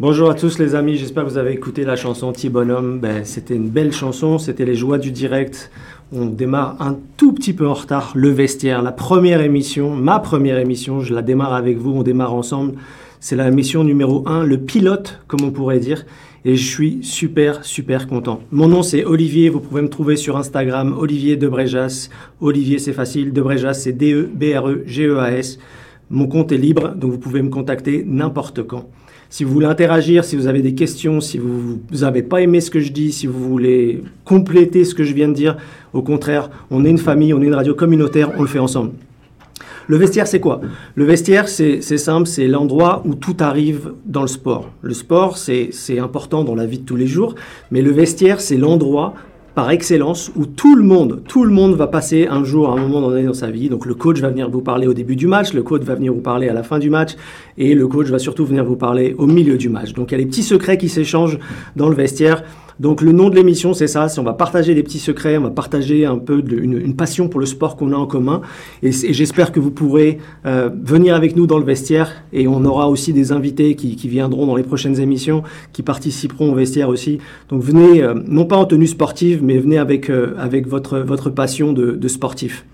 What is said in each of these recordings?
Bonjour à tous les amis, j'espère que vous avez écouté la chanson Petit Bonhomme. Ben, c'était une belle chanson, c'était les joies du direct. On démarre un tout petit peu en retard, le vestiaire, la première émission, ma première émission, je la démarre avec vous, on démarre ensemble. C'est la mission numéro 1, le pilote, comme on pourrait dire. Et je suis super, super content. Mon nom, c'est Olivier. Vous pouvez me trouver sur Instagram, Olivier Debrejas. Olivier, c'est facile. Debrejas, c'est D-E-B-R-E-G-E-A-S. Mon compte est libre, donc vous pouvez me contacter n'importe quand. Si vous voulez interagir, si vous avez des questions, si vous n'avez pas aimé ce que je dis, si vous voulez compléter ce que je viens de dire, au contraire, on est une famille, on est une radio communautaire, on le fait ensemble. Le vestiaire, c'est quoi? Le vestiaire, c'est simple, c'est l'endroit où tout arrive dans le sport. Le sport, c'est important dans la vie de tous les jours, mais le vestiaire, c'est l'endroit par excellence où tout le monde, tout le monde va passer un jour, un moment donné dans sa vie. Donc le coach va venir vous parler au début du match, le coach va venir vous parler à la fin du match, et le coach va surtout venir vous parler au milieu du match. Donc il y a les petits secrets qui s'échangent dans le vestiaire. Donc le nom de l'émission, c'est ça, on va partager des petits secrets, on va partager un peu une, passion pour le sport qu'on a en commun. Et, j'espère que vous pourrez euh, venir avec nous dans le vestiaire. Et on aura aussi des invités qui, viendront dans les prochaines émissions, qui participeront au vestiaire aussi. Donc venez, euh, non pas en tenue sportive, mais venez avec, euh, avec votre, votre passion de, de sportif.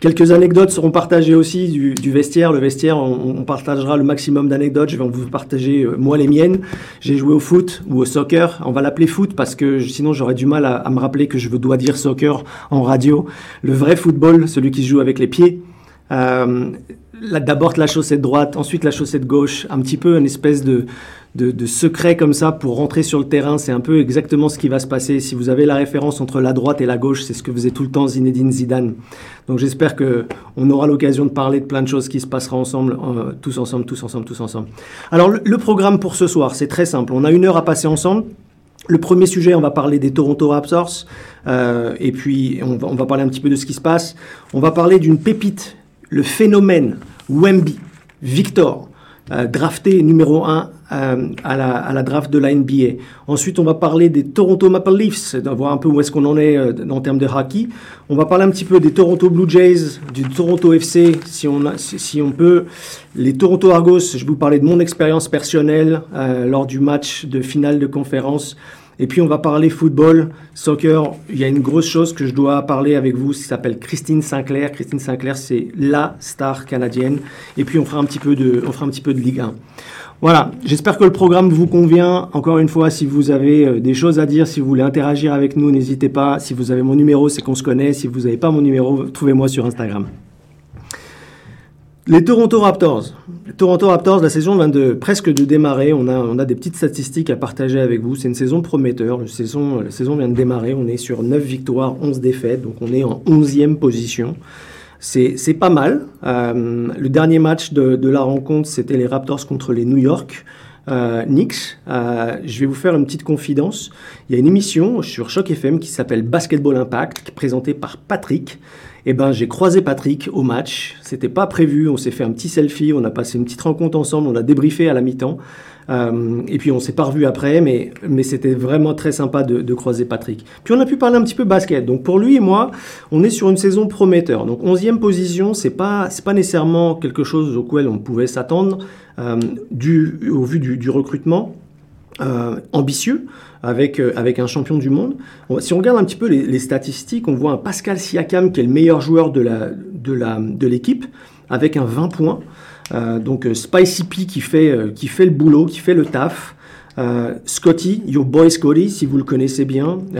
Quelques anecdotes seront partagées aussi du, vestiaire. Le vestiaire, on, partagera le maximum d'anecdotes. Je vais vous partager euh, moi les miennes. J'ai joué au foot ou au soccer. On va l'appeler foot parce que sinon j'aurais du mal à, me rappeler que je dois dire soccer en radio. Le vrai football, celui qui se joue avec les pieds. Euh, D'abord la chaussette droite, ensuite la chaussette gauche. Un petit peu une espèce de de, secret comme ça pour rentrer sur le terrain. C'est un peu exactement ce qui va se passer. Si vous avez la référence entre la droite et la gauche, c'est ce que faisait tout le temps Zinedine Zidane. Donc j'espère que on aura l'occasion de parler de plein de choses qui se passera ensemble, euh, tous ensemble, tous ensemble, tous ensemble. Alors le, programme pour ce soir, c'est très simple. On a une heure à passer ensemble. Le premier sujet, on va parler des Toronto Raptors, euh, et puis on va, parler un petit peu de ce qui se passe. On va parler d'une pépite, le phénomène Wemby, Victor, euh, drafté numéro 1 euh, à, la, draft de la NBA. Ensuite, on va parler des Toronto Maple Leafs, voir un peu où est-ce qu'on en est euh, en termes de hockey. On va parler un petit peu des Toronto Blue Jays, du Toronto FC, si on, si, on peut. Les Toronto Argos, je vais vous parler de mon expérience personnelle lors du match de finale de conférence et puis on va parler football, soccer. Il y a une grosse chose que je dois parler avec vous, qui s'appelle Christine Sinclair. Christine Sinclair, c'est la star canadienne. Et puis on fera un petit peu de, on fera un petit peu de Ligue 1. Voilà, j'espère que le programme vous convient. Encore une fois, si vous avez euh, des choses à dire, si vous voulez interagir avec nous, n'hésitez pas. Si vous avez mon numéro, c'est qu'on se connaît. Si vous n'avez pas mon numéro, trouvez-moi sur Instagram. Les Toronto Raptors. La saison vient de presque de démarrer. On a, des petites statistiques à partager avec vous. C'est une saison prometteur. La saison, vient de démarrer. On est sur 9 victoires, 11 défaites. Donc on est en 11e position. C'est pas mal. Euh, le dernier match de la rencontre, c'était les Raptors contre les New York. Euh, Knicks, euh, je vais vous faire une petite confidence. Il y a une émission sur Choc FM qui s'appelle Basketball Impact, présentée par Patrick. Eh ben, j'ai croisé Patrick au match. C'était pas prévu. On s'est fait un petit selfie. On a passé une petite rencontre ensemble. On a débriefé à la mi-temps. Euh, et puis on s'est pas revu après, mais, mais c'était vraiment très sympa de, croiser Patrick. Puis on a pu parler un petit peu basket. Donc pour lui et moi, on est sur une saison prometteur. Donc 11e position, c'est pas c'est pas nécessairement quelque chose auquel on pouvait s'attendre euh, au vu du, recrutement. Euh, ambitieux avec, avec un champion du monde. Si on regarde un petit peu les, statistiques, on voit un Pascal Siakam qui est le meilleur joueur de l'équipe de de avec un 20 points. Euh, donc Spicy P qui fait, qui fait le boulot, qui fait le taf. Scotty, your boy Scotty, si vous le connaissez bien.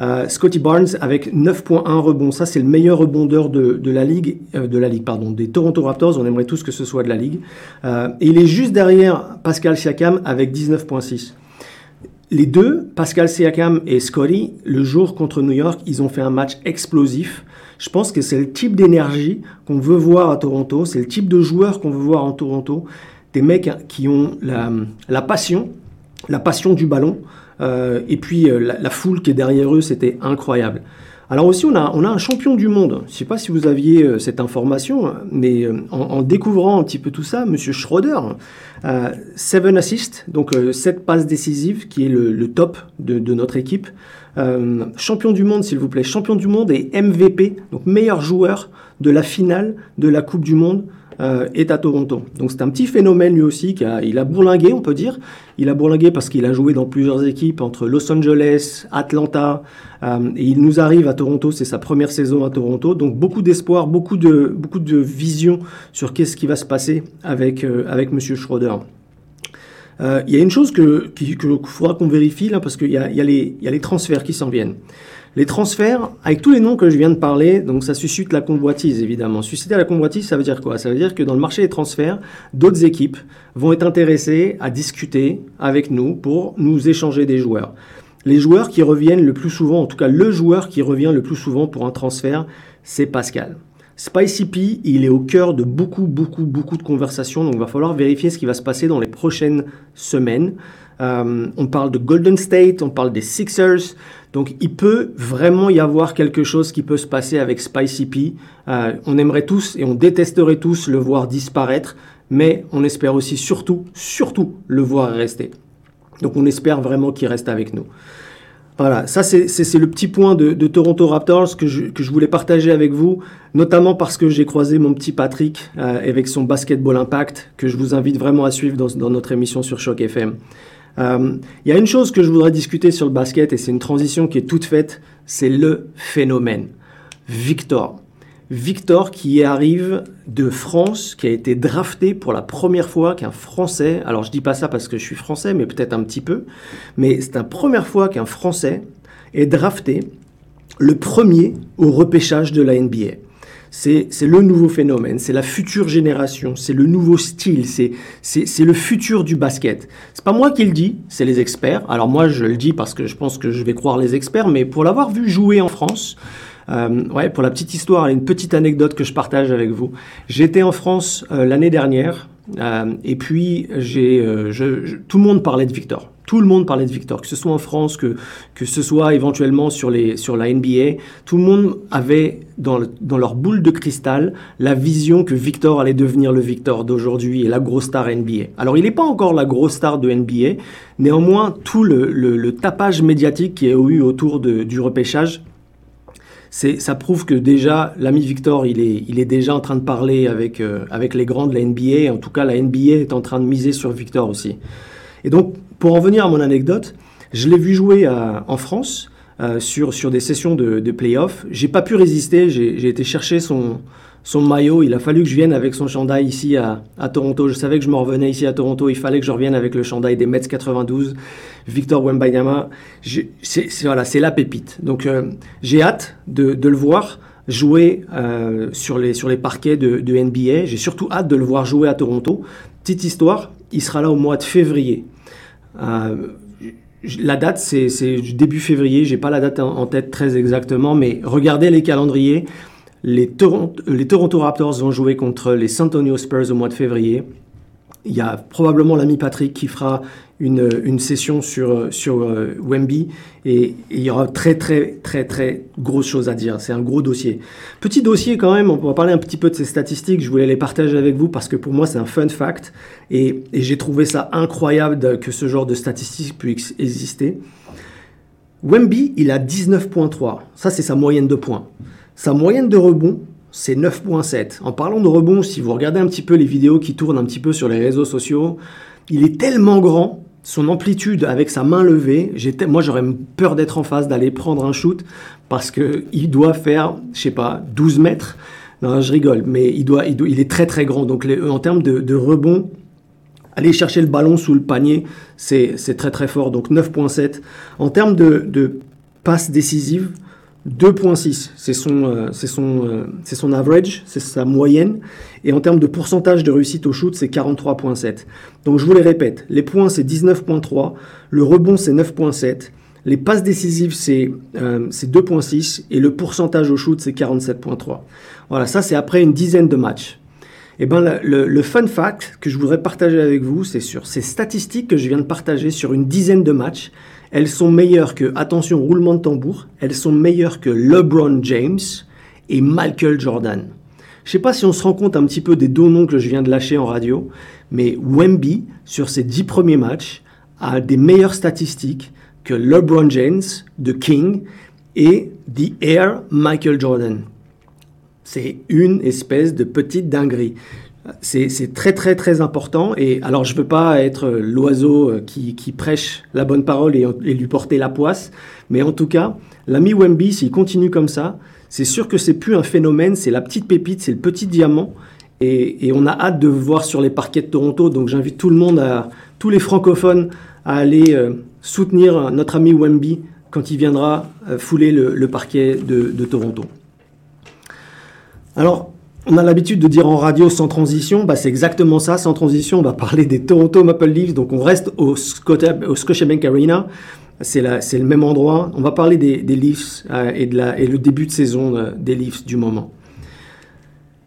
Euh, Scotty Barnes avec 9.1 rebonds, ça c'est le meilleur rebondeur de, la ligue, euh, de la ligue pardon, des Toronto Raptors. On aimerait tous que ce soit de la ligue. Euh, et il est juste derrière Pascal Siakam avec 19.6. Les deux, Pascal Siakam et Scotty, le jour contre New York, ils ont fait un match explosif. Je pense que c'est le type d'énergie qu'on veut voir à Toronto, c'est le type de joueur qu'on veut voir en Toronto. Des mecs qui ont la passion, la passion du ballon, euh, et puis euh, la, foule qui est derrière eux, c'était incroyable. Alors aussi, on a, un champion du monde. Je ne sais pas si vous aviez euh, cette information, mais en, découvrant un petit peu tout ça, Monsieur Schroeder, 7 assists, donc 7 passes décisives, qui est le, top de, notre équipe. champion du monde, s'il vous plaît. Champion du monde et MVP, donc meilleur joueur de la finale de la Coupe du Monde euh, est à Toronto. Donc c'est un petit phénomène lui aussi. Qui a, il a bourlingué, on peut dire. Il a bourlingué parce qu'il a joué dans plusieurs équipes entre Los Angeles, Atlanta. Euh, et il nous arrive à Toronto. C'est sa première saison à Toronto. Donc beaucoup d'espoir, beaucoup de, beaucoup de vision sur qu'est-ce qui va se passer avec, euh, avec Monsieur Schroeder. Il y a une chose que qu'il faudra qu'on vérifie là parce qu'il y, y, y a les transferts qui s'en viennent. Les transferts, avec tous les noms que je viens de parler, donc ça suscite la convoitise évidemment. Susciter la convoitise, ça veut dire quoi? Ça veut dire que dans le marché des transferts, d'autres équipes vont être intéressées à discuter avec nous pour nous échanger des joueurs. Les joueurs qui reviennent le plus souvent, en tout cas le joueur qui revient le plus souvent pour un transfert, c'est Pascal. Spicy P, il est au cœur de beaucoup, beaucoup, beaucoup de conversations, donc il va falloir vérifier ce qui va se passer dans les prochaines semaines. Euh, on parle de Golden State, on parle des Sixers. Donc il peut vraiment y avoir quelque chose qui peut se passer avec Spicy P. Euh, on aimerait tous et on détesterait tous le voir disparaître, mais on espère aussi surtout, surtout le voir rester. Donc on espère vraiment qu'il reste avec nous. Voilà, ça c'est le petit point de, Toronto Raptors que je, voulais partager avec vous, notamment parce que j'ai croisé mon petit Patrick euh, avec son Basketball Impact, que je vous invite vraiment à suivre dans, dans notre émission sur Choc FM. Euh, il y a une chose que je voudrais discuter sur le basket, et c'est une transition qui est toute faite, c'est le phénomène. Victor. Victor qui arrive de France, qui a été drafté pour la première fois qu'un Français, alors je dis pas ça parce que je suis Français, mais peut-être un petit peu, mais c'est la première fois qu'un Français est drafté le premier au repêchage de la NBA c'est le nouveau phénomène, c'est la future génération, c'est le nouveau style, c'est le futur du basket. C'est pas moi qui le dis, c'est les experts. Alors moi je le dis parce que je pense que je vais croire les experts, mais pour l'avoir vu jouer en France, euh, ouais, pour la petite histoire, une petite anecdote que je partage avec vous. J'étais en France euh, l'année dernière euh, et puis j'ai, tout le monde parlait de Victor. Tout le monde parlait de Victor, que ce soit en France, que, que ce soit éventuellement sur, les, sur la NBA. Tout le monde avait dans, dans leur boule de cristal la vision que Victor allait devenir le Victor d'aujourd'hui et la grosse star NBA. Alors il n'est pas encore la grosse star de NBA, néanmoins tout le, le, tapage médiatique qui a eu autour du repêchage ça prouve que déjà, l'ami Victor, il est, il est déjà en train de parler avec, euh, avec les grands de la NBA. En tout cas, la NBA est en train de miser sur Victor aussi. Et donc, pour en venir à mon anecdote, je l'ai vu jouer en France euh, sur, sur des sessions de, de playoff. J'ai pas pu résister, j'ai été chercher son, son maillot. Il a fallu que je vienne avec son chandail ici à, Toronto. Je savais que je me revenais ici à Toronto. Il fallait que je revienne avec le chandail des Mets 92, Victor Wembanyama. C'est la pépite. Donc euh, j'ai hâte de, le voir jouer euh, sur, les, sur les parquets de, de NBA. J'ai surtout hâte de le voir jouer à Toronto. Petite histoire, il sera là au mois de février. Euh, la date, c'est début février. J'ai pas la date en, tête très exactement, mais regardez les calendriers. Les Toronto, Raptors vont jouer contre les San Antonio Spurs au mois de février. Il y a probablement l'ami Patrick qui fera une, session sur, sur euh, Wemby et, il y aura très très très très grosses choses à dire. C'est un gros dossier. Petit dossier quand même, on va parler un petit peu de ces statistiques. Je voulais les partager avec vous parce que pour moi c'est un fun fact et, et j'ai trouvé ça incroyable que ce genre de statistiques puisse exister. Wemby, il a 19.3. Ça c'est sa moyenne de points. Sa moyenne de rebond, c'est 9.7. En parlant de rebond, si vous regardez un petit peu les vidéos qui tournent un petit peu sur les réseaux sociaux, il est tellement grand, son amplitude avec sa main levée, moi j'aurais peur d'être en face, d'aller prendre un shoot, parce qu'il doit faire, je sais pas, 12 mètres. Non, je rigole, mais il, doit, il, est très très grand. Donc en termes de, rebond, aller chercher le ballon sous le panier, c'est très très fort. Donc 9.7. En termes de, de passes décisives, 2.6, c'est son, euh, euh, c'est son average, c'est sa moyenne. Et en termes de pourcentage de réussite au shoot, c'est 43.7. Donc je vous les répète, les points c'est 19.3, le rebond c'est 9.7, les passes décisives c'est, euh, c'est 2.6 et le pourcentage au shoot c'est 47.3. Voilà, ça c'est après une dizaine de matchs. Et eh ben, le, le, fun fact que je voudrais partager avec vous, c'est sur ces statistiques que je viens de partager sur une dizaine de matchs elles sont meilleures que, attention, roulement de tambour, elles sont meilleures que LeBron James et Michael Jordan. Je ne sais pas si on se rend compte un petit peu des deux noms que je viens de lâcher en radio, mais Wemby, sur ses dix premiers matchs, a des meilleures statistiques que LeBron James, The King, et The Air Michael Jordan. C'est une espèce de petite dinguerie. C'est très très très important. Et alors je veux pas être l'oiseau euh, qui, qui, prêche la bonne parole et, lui porter la poisse, mais en tout cas, l'ami Wemby, s'il continue comme ça, c'est sûr que c'est plus un phénomène, c'est la petite pépite, c'est le petit diamant. Et, on a hâte de voir sur les parquets de Toronto. Donc j'invite tout le monde, à, tous les francophones, à aller euh, soutenir notre ami Wemby quand il viendra euh, fouler le, le parquet de, de Toronto. Alors, on a l'habitude de dire en radio sans transition, bah c'est exactement ça, sans transition. On va parler des Toronto Maple Leafs, donc on reste au, Scotiabank Arena, c'est le même endroit. On va parler des, Leafs euh, et, de la, et le début de saison euh, des Leafs du moment.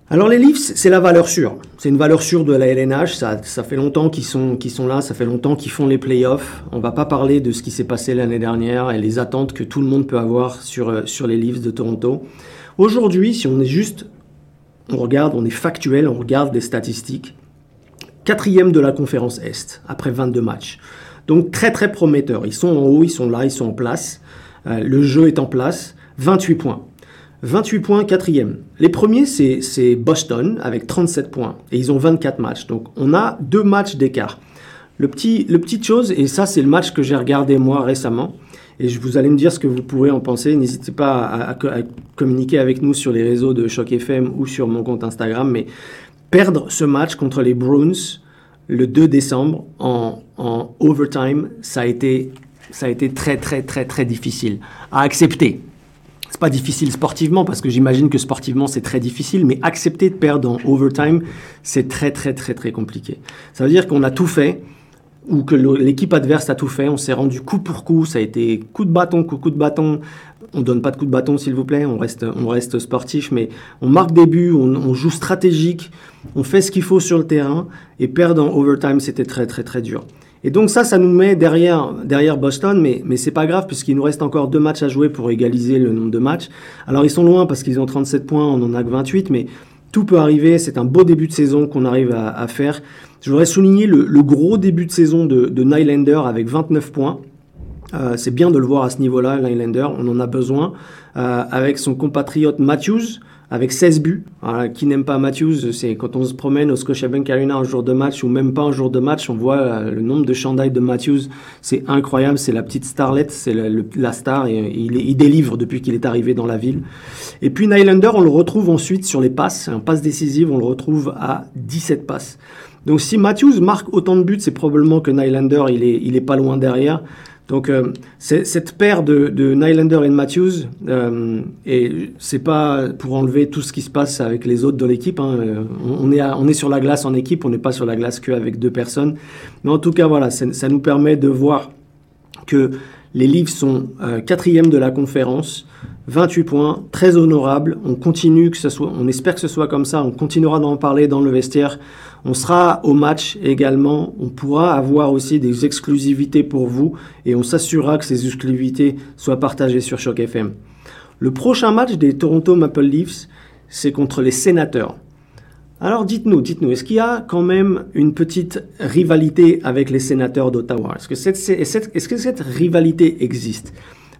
Alors les Leafs, c'est la valeur sûre. C'est une valeur sûre de la LNH. Ça, ça fait longtemps qu'ils sont, sont là, ça fait longtemps qu'ils font les playoffs. On va pas parler de ce qui s'est passé l'année dernière et les attentes que tout le monde peut avoir sur, euh, sur les Leafs de Toronto. Aujourd'hui, si on est juste on regarde, on est factuel, on regarde des statistiques. Quatrième de la conférence Est, après 22 matchs. Donc très très prometteur. Ils sont en haut, ils sont là, ils sont en place. Euh, le jeu est en place. 28 points. 28 points, quatrième. Les premiers, c'est Boston avec 37 points. Et ils ont 24 matchs. Donc on a deux matchs d'écart. Le petit, petite chose, et ça c'est le match que j'ai regardé moi récemment, et vous allez me dire ce que vous pourrez en penser. N'hésitez pas à, communiquer avec nous sur les réseaux de Choc FM ou sur mon compte Instagram. Mais perdre ce match contre les Bruins le 2 décembre en, overtime, ça a, été, ça a été très très très très difficile à accepter. C'est pas difficile sportivement parce que j'imagine que sportivement c'est très difficile, mais accepter de perdre en overtime, c'est très très très très compliqué. Ça veut dire qu'on a tout fait ou que l'équipe adverse a tout fait. On s'est rendu coup pour coup. Ça a été coup de bâton, coup, coup de bâton. On donne pas de coup de bâton, s'il vous plaît. On reste, on reste sportif, mais on marque des buts, on, joue stratégique, on fait ce qu'il faut sur le terrain. Et perdre en overtime, c'était très, très, très dur. Et donc ça, ça nous met derrière, derrière Boston, mais, mais c'est pas grave puisqu'il nous reste encore deux matchs à jouer pour égaliser le nombre de matchs. Alors ils sont loin parce qu'ils ont 37 points, on en a que 28, mais tout peut arriver. C'est un beau début de saison qu'on arrive à, à faire. Je voudrais souligner le, gros début de saison de, de Nylander avec 29 points. Euh, c'est bien de le voir à ce niveau-là, Nylander, on en a besoin. Euh, avec son compatriote Matthews, avec 16 buts. qui n'aime pas Matthews, c'est quand on se promène au Scotiabank Arena un jour de match ou même pas un jour de match, on voit euh, le nombre de chandails de Matthews. C'est incroyable, c'est la petite starlette, c'est la star il, délivre depuis qu'il est arrivé dans la ville. Et puis Nylander, on le retrouve ensuite sur les passes, un passe décisive, on le retrouve à 17 passes. Donc si Matthews marque autant de buts, c'est probablement que Nylander, il est, il est pas loin derrière. Donc euh, cette paire de, de, Nylander et de Matthews, euh, et c'est pas pour enlever tout ce qui se passe avec les autres de l'équipe. Hein, euh, on, est on est sur la glace en équipe, on n'est pas sur la glace qu'avec deux personnes. Mais en tout cas, voilà, ça nous permet de voir que les livres sont euh, quatrième de la conférence, 28 points, très honorable. On continue que ce soit, on espère que ce soit comme ça. On continuera d'en parler dans le vestiaire. On sera au match également. On pourra avoir aussi des exclusivités pour vous et on s'assurera que ces exclusivités soient partagées sur Choc FM. Le prochain match des Toronto Maple Leafs, c'est contre les Sénateurs. Alors dites-nous, dites-nous, est-ce qu'il y a quand même une petite rivalité avec les sénateurs d'Ottawa? Est-ce que est-ce que cette rivalité existe?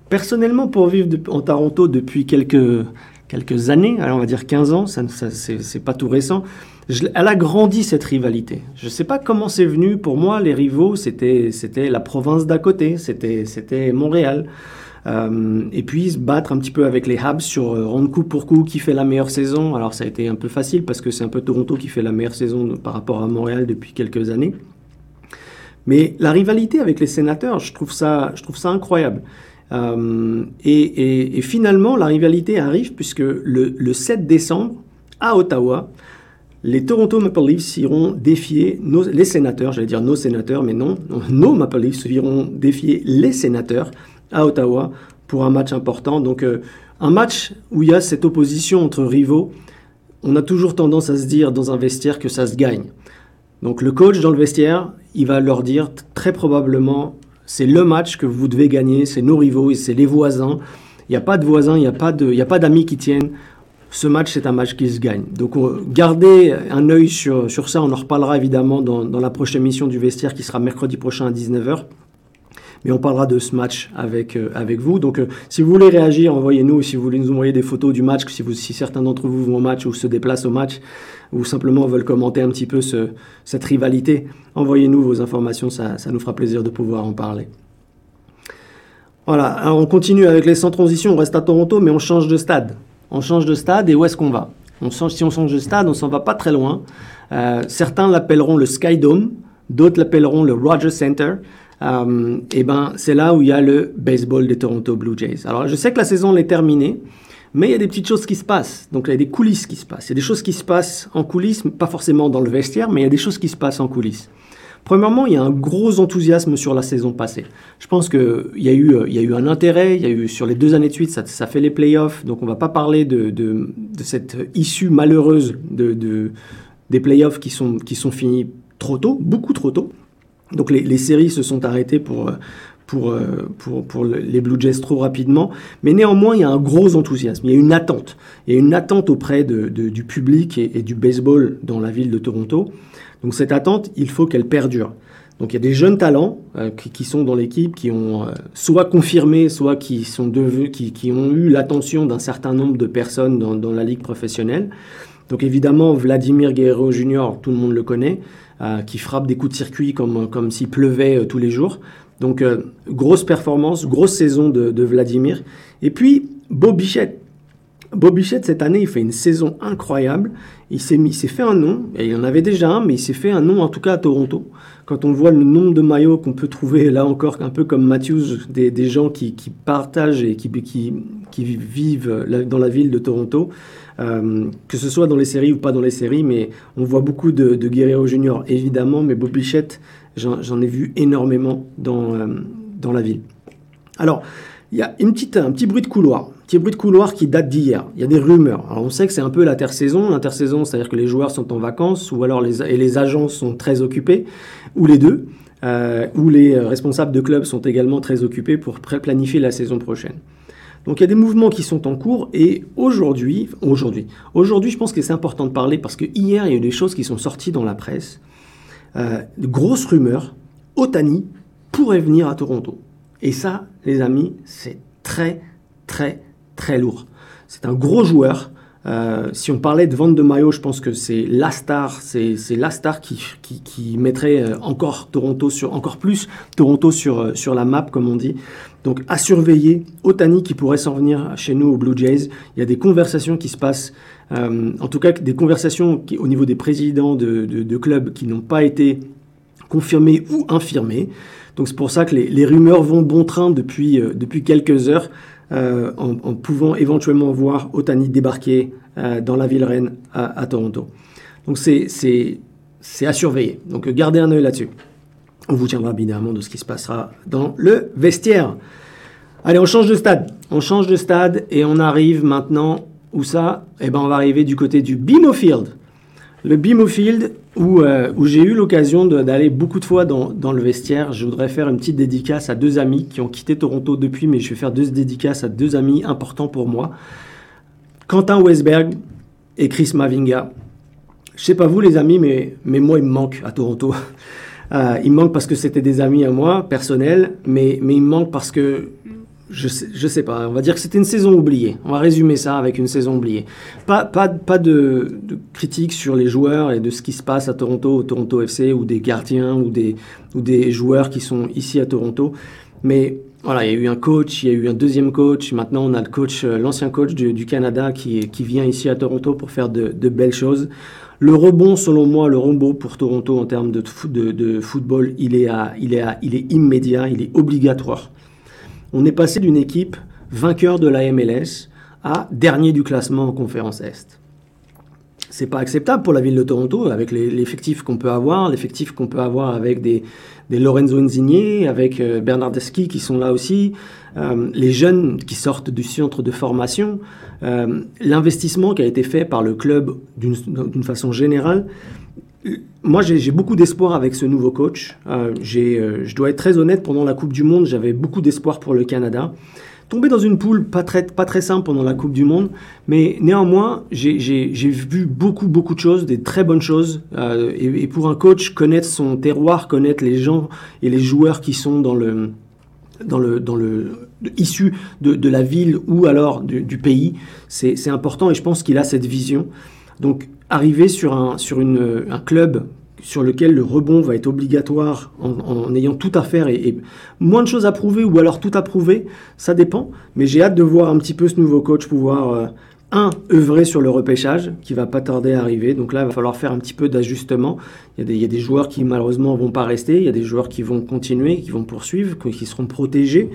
Personnellement, pour vivre en Toronto depuis quelques, quelques années, on va dire 15 ans, ça, ça c'est, pas tout récent, elle a grandi cette rivalité. Je ne sais pas comment c'est venu. Pour moi, les rivaux, c'était, la province d'à côté, c'était Montréal. Euh, et puis se battre un petit peu avec les Habs sur euh, rendre coup pour coup qui fait la meilleure saison. Alors ça a été un peu facile parce que c'est un peu Toronto qui fait la meilleure saison par rapport à Montréal depuis quelques années. Mais la rivalité avec les sénateurs, je trouve ça, je trouve ça incroyable. Euh, et, finalement, la rivalité arrive puisque le, 7 décembre, à Ottawa, les Toronto Maple Leafs iront défier les sénateurs, j'allais dire nos sénateurs, mais non, nos Maple Leafs iront défier les sénateurs à Ottawa pour un match important. Donc euh, un match où il y a cette opposition entre rivaux, on a toujours tendance à se dire dans un vestiaire que ça se gagne. Donc le coach dans le vestiaire, il va leur dire très probablement, c'est le match que vous devez gagner, c'est nos rivaux, c'est les voisins. Il n'y a pas de voisins, il n'y a pas d'amis qui tiennent. Ce match, c'est un match qui se gagne. Donc gardez un œil sur, sur ça, on en reparlera évidemment dans, dans la prochaine émission du vestiaire qui sera mercredi prochain à 19h. Mais on parlera de ce match avec, avec vous. Donc si vous voulez réagir, envoyez-nous. Si vous voulez nous envoyer des photos du match, si, certains d'entre vous vont au match ou se déplacent au match, ou simplement veulent commenter un petit peu ce, cette rivalité, envoyez-nous vos informations, ça, ça nous fera plaisir de pouvoir en parler. Voilà, alors on continue avec les sans transition, on reste à Toronto, mais on change de stade. On change de stade et où est-ce qu'on va? On change, Si on change de stade, on s'en va pas très loin. Euh, certains l'appelleront le Sky Dome, d'autres l'appelleront le Rogers Center. Euh, et ben, c'est là où il y a le baseball des Toronto Blue Jays. Alors, je sais que la saison est terminée, mais il y a des petites choses qui se passent. Donc, il y a des coulisses qui se passent. Il y a des choses qui se passent en coulisses, pas forcément dans le vestiaire, mais il y a des choses qui se passent en coulisses. Premièrement, il y a un gros enthousiasme sur la saison passée. Je pense qu'il y, a eu, il y a eu un intérêt, il y a eu sur les deux années de suite, ça, fait les playoffs, donc on ne va pas parler de, cette issue malheureuse de, des playoffs qui sont, qui sont finis trop tôt, beaucoup trop tôt. Donc les, séries se sont arrêtées pour, pour, pour, pour, les Blue Jays trop rapidement. Mais néanmoins, il y a un gros enthousiasme, il y a une attente. Il y a une attente auprès de, du public et, du baseball dans la ville de Toronto. Donc cette attente, il faut qu'elle perdure. Donc il y a des jeunes talents euh, qui, sont dans l'équipe, qui ont euh, soit confirmé, soit qui, sont devenus, qui, qui ont eu l'attention d'un certain nombre de personnes dans, dans, la ligue professionnelle. Donc évidemment, Vladimir Guerrero Jr., tout le monde le connaît, euh, qui frappe des coups de circuit comme, comme s'il pleuvait euh, tous les jours. Donc euh, grosse performance, grosse saison de, Vladimir. Et puis Bob Bichette, Bob Bichette, cette année, il fait une saison incroyable. Il s'est, fait un nom, et il en avait déjà un, mais il s'est fait un nom en tout cas à Toronto. Quand on voit le nombre de maillots qu'on peut trouver là encore, un peu comme Matthews, des, des gens qui, qui, partagent et qui, qui, qui, vivent dans la ville de Toronto, euh, que ce soit dans les séries ou pas dans les séries, mais on voit beaucoup de, Guerrero Junior évidemment, mais Bob Bichette, j'en, j'en ai vu énormément dans, euh, dans la ville. Alors, il y a une petite, un petit bruit de couloir petit bruit de couloir qui date d'hier. Il y a des rumeurs. Alors on sait que c'est un peu l'intersaison. L'intersaison, c'est-à-dire que les joueurs sont en vacances ou alors les, et les agents sont très occupés, ou les deux, euh, ou les responsables de clubs sont également très occupés pour planifier la saison prochaine. Donc il y a des mouvements qui sont en cours et aujourd'hui, aujourd'hui, aujourd'hui, je pense que c'est important de parler parce que hier il y a eu des choses qui sont sorties dans la presse, euh, de grosses. Otani pourrait venir à Toronto. Et ça, les amis, c'est très, très, très lourd. C'est un gros joueur. Euh, si on parlait de vente de maillot, je pense que c'est la star, c'est, la star qui, qui, qui, mettrait euh, encore Toronto sur, encore plus Toronto sur, euh, sur la map, comme on dit. Donc à surveiller, Otani qui pourrait s'en venir chez nous aux Blue Jays. Il y a des conversations qui se passent, en tout cas des conversations qui, au niveau des présidents de, de, clubs qui n'ont pas été confirmées ou infirmées. Donc c'est pour ça que les, les rumeurs vont bon train depuis, depuis quelques heures euh, en, pouvant éventuellement voir Otani débarquer euh, dans la ville reine à, à Toronto. Donc c'est à surveiller. Donc gardez un œil là-dessus. On vous tiendra évidemment de ce qui se passera dans le vestiaire. Allez, on change de stade. On change de stade et on arrive maintenant où ça? Eh ben, on va arriver du côté du BMO Field. Le BMO Field, où, euh, où j'ai eu l'occasion d'aller beaucoup de fois dans, dans, le vestiaire. Je voudrais faire une petite dédicace à deux amis qui ont quitté Toronto depuis, mais je vais faire deux dédicaces à deux amis importants pour moi. Quentin Westberg et Chris Mavinga. Je sais pas vous les amis, mais, mais moi il me manque à Toronto. Euh, il me manque parce que c'était des amis à moi, personnels, mais, mais il me manque parce que je sais, sais pas, on va dire que c'était une saison oubliée. On va résumer ça avec une saison oubliée. Pas, pas, pas de, de critique sur les joueurs et de ce qui se passe à Toronto, au Toronto FC, ou des gardiens, ou des, ou des joueurs qui sont ici à Toronto. Mais voilà, il y a eu un coach, il y a eu un deuxième coach. Maintenant, on a le coach, l'ancien coach du, Canada qui, qui vient ici à Toronto pour faire de, de belles choses. Le rebond, selon moi, le rebond pour Toronto en termes de, de, de football, il est, à, il, est à, il est immédiat, il est obligatoire. On est passé d'une équipe vainqueur de la MLS à dernier du classement en conférence Est. C'est pas acceptable pour la ville de Toronto avec l'effectif qu'on peut avoir, l'effectif qu'on peut avoir avec des, Lorenzo Insigne, avec euh, Bernardeschi qui sont là aussi, euh, les jeunes qui sortent du centre de formation, euh, l'investissement qui a été fait par le club d'une façon générale. Moi, j'ai beaucoup d'espoir avec ce nouveau coach. Euh, je dois être très honnête, pendant la Coupe du Monde, j'avais beaucoup d'espoir pour le Canada. Tombé dans une poule pas très, simple pendant la Coupe du Monde, mais néanmoins, j'ai vu beaucoup, beaucoup de choses, des très bonnes choses. Euh, et, pour un coach, connaître son terroir, connaître les gens et les joueurs qui sont dans le, dans le, dans le, issu de, de la ville ou alors du, du pays, c'est important et je pense qu'il a cette vision. Donc arriver sur un, sur une, un club sur lequel le rebond va être obligatoire en, ayant tout à faire et, moins de choses à prouver ou alors tout à prouver, ça dépend. Mais j'ai hâte de voir un petit peu ce nouveau coach pouvoir, euh, un, œuvrer sur le repêchage qui va pas tarder à arriver. Donc là, il va falloir faire un petit peu d'ajustement. Il, il, y a des joueurs qui malheureusement vont pas rester, il y a des joueurs qui vont continuer, qui vont poursuivre, qui seront protégés.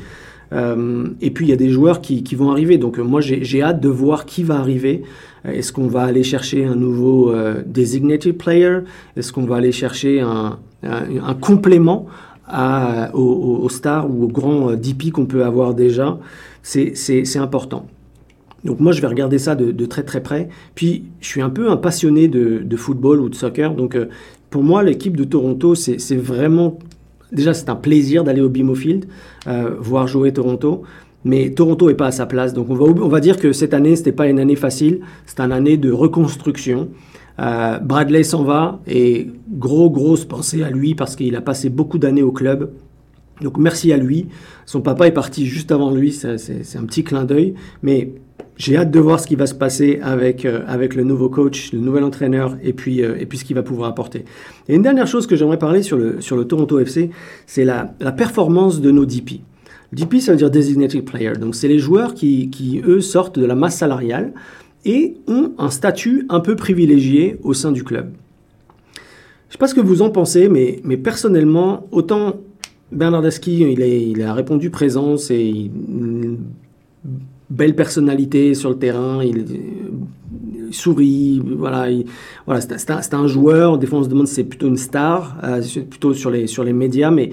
Euh, et puis il y a des joueurs qui, vont arriver. Donc moi j'ai hâte de voir qui va arriver. Euh, est-ce qu'on va aller chercher un nouveau euh, designated player? Est-ce qu'on va aller chercher un, complément à, aux, stars ou aux grands DP qu'on peut avoir déjà? C'est important. Donc moi je vais regarder ça de, très très près. Puis je suis un peu un passionné de football ou de soccer. Donc pour moi l'équipe de Toronto c'est vraiment déjà, c'est un plaisir d'aller au BMO Field, euh, voir jouer Toronto. Mais Toronto n'est pas à sa place. Donc on va, on va dire que cette année, ce n'était pas une année facile. C'est une année de reconstruction. Euh, Bradley s'en va et gros, grosse pensée à lui parce qu'il a passé beaucoup d'années au club. Donc merci à lui. Son papa est parti juste avant lui, c'est un petit clin d'œil. Mais j'ai hâte de voir ce qui va se passer avec, euh, avec le nouveau coach, le nouvel entraîneur et puis, euh, et puis ce qu'il va pouvoir apporter. Et une dernière chose que j'aimerais parler sur le, sur le Toronto FC, c'est la, la performance de nos DP. DP, ça veut dire Designated Player. Donc, c'est les joueurs qui, qui, eux, sortent de la masse salariale et ont un statut un peu privilégié au sein du club. Je ne sais pas ce que vous en pensez, mais, mais personnellement, autant Bernardeschi, il, il a répondu présence et belle personnalité sur le terrain, il, sourit, voilà, voilà c'est un, joueur. Des fois, on se demande si c'est plutôt une star, euh, plutôt sur les, sur les médias, mais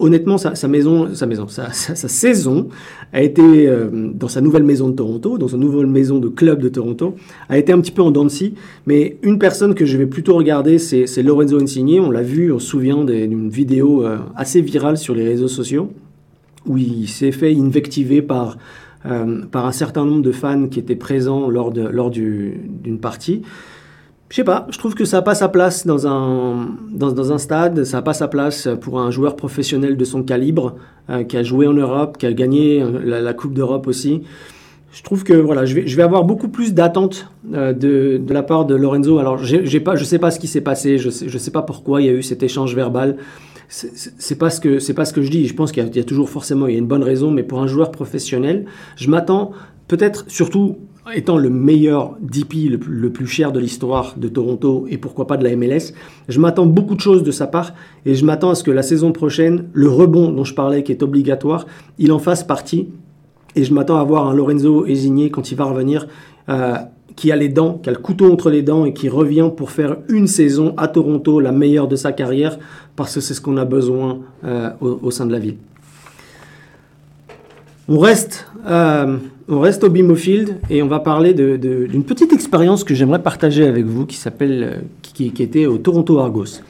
honnêtement, sa, maison, sa maison, sa, saison a été euh, dans sa nouvelle maison de Toronto, dans sa nouvelle maison de club de Toronto, a été un petit peu en dents de scie. Mais une personne que je vais plutôt regarder, c'est Lorenzo Insigne. On l'a vu, on se souvient d'une vidéo euh, assez virale sur les réseaux sociaux où il s'est fait invectiver par euh, par un certain nombre de fans qui étaient présents lors, lors d'une partie. Je sais pas, je trouve que ça n'a pas sa place dans un, dans, un stade, ça n'a pas sa place pour un joueur professionnel de son calibre, euh, qui a joué en Europe, qui a gagné euh, la, Coupe d'Europe aussi. Je trouve que voilà, je vais, avoir beaucoup plus d'attentes de, la part de Lorenzo. Alors, j'ai je ne sais pas ce qui s'est passé, je ne sais, sais pas pourquoi il y a eu cet échange verbal c'est pas ce que c'est pas ce que je dis. Je pense qu'il y, a toujours forcément il y a une bonne raison, mais pour un joueur professionnel, je m'attends peut-être surtout étant le meilleur DP le, plus cher de l'histoire de Toronto et pourquoi pas de la MLS, je m'attends beaucoup de choses de sa part et je m'attends à ce que la saison prochaine, le rebond dont je parlais qui est obligatoire, il en fasse partie et je m'attends à voir un Lorenzo Esigné quand il va revenir. Euh, qui a les dents, qui a le couteau entre les dents et qui revient pour faire une saison à Toronto, la meilleure de sa carrière, parce que c'est ce qu'on a besoin euh, au, sein de la ville. On reste, euh, on reste au BMO Field et on va parler d'une petite expérience que j'aimerais partager avec vous qui s'appelle, euh, qui, était au Toronto Argos.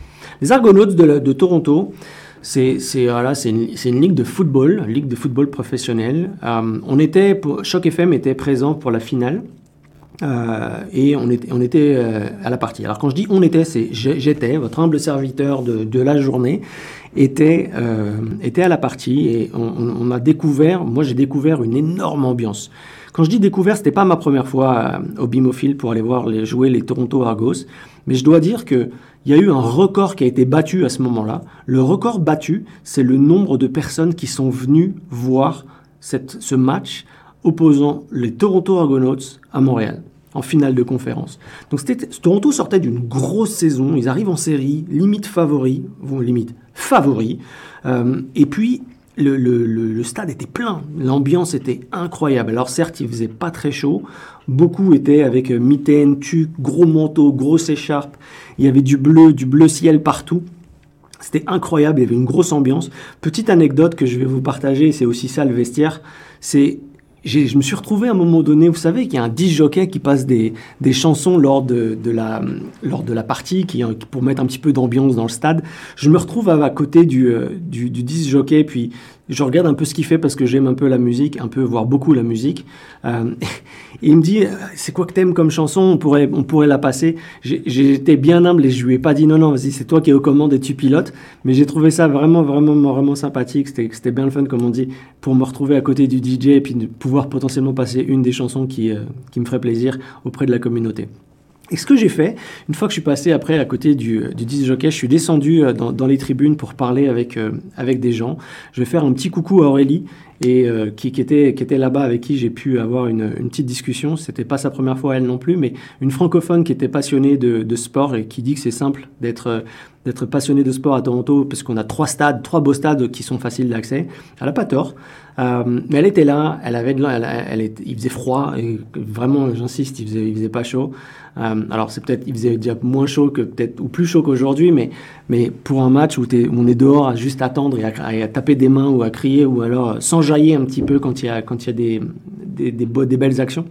Les Argonauts de, Toronto, c'est voilà, une, une, ligue de football, ligue de football professionnel. on était, pour, Choc FM était présent pour la finale. Euh, et on était, on était euh, à la partie. Alors quand je dis on était, c'est j'étais, votre humble serviteur de, la journée, était, euh, était à la partie et on, a découvert, moi j'ai découvert une énorme ambiance. Quand je dis découvert, c'était pas ma première fois au Bimophile pour aller voir jouer les Toronto Argos, mais je dois dire que il y a eu un record qui a été battu à ce moment-là. Le record battu, c'est le nombre de personnes qui sont venues voir ce match opposant les Toronto Argonauts à Montréal en finale de conférence. Donc Toronto sortait d'une grosse saison, ils arrivent en série, limite favori, limite favori, euh, et puis le, stade était plein, l'ambiance était incroyable. Alors certes, il faisait pas très chaud, beaucoup étaient avec euh, mitaine, tuque, gros manteau, grosse écharpe, il y avait du bleu, du bleu ciel partout. C'était incroyable, il y avait une grosse ambiance. Petite anecdote que je vais vous partager, c'est aussi ça le vestiaire, c'est je me suis retrouvé à un moment donné, vous savez qu'il y a un disc jockey qui passe des, des chansons lors de, la, lors de la partie, qui, pour mettre un petit peu d'ambiance dans le stade. Je me retrouve à, côté du, euh, du, du disc jockey, puis je regarde un peu ce qu'il fait parce que j'aime un peu la musique, un peu, voire beaucoup la musique. Euh, il me dit, c'est quoi que t'aimes comme chanson? On pourrait, on pourrait la passer. J'étais bien humble et je lui ai pas dit non, non, vas-y, c'est toi qui es aux commandes et tu pilotes. Mais j'ai trouvé ça vraiment, vraiment, vraiment sympathique. C'était bien le fun, comme on dit, pour me retrouver à côté du DJ et puis de pouvoir potentiellement passer une des chansons qui, euh, qui me ferait plaisir auprès de la communauté. Et ce que j'ai fait, une fois que je suis passé après à côté du, du disc jockey, je suis descendu euh, dans, les tribunes pour parler avec, euh, avec des gens. Je vais faire un petit coucou à Aurélie, et, euh, qui, était, là-bas, avec qui j'ai pu avoir une, petite discussion. C'était pas sa première fois, elle non plus, mais une francophone qui était passionnée de, sport et qui dit que c'est simple d'être d'être passionné de sport à Toronto, parce qu'on a trois stades, trois beaux stades qui sont faciles d'accès. Elle n'a pas tort. Euh, mais elle était là, elle avait de elle, il faisait froid, et vraiment, j'insiste, il faisait, faisait pas chaud. Euh, alors c'est peut-être, il faisait déjà moins chaud que peut-être, ou plus chaud qu'aujourd'hui, mais, pour un match où, on est dehors à juste attendre et à, taper des mains ou à crier, ou alors un petit peu quand il y a, quand il y a des, des, des, des belles actions.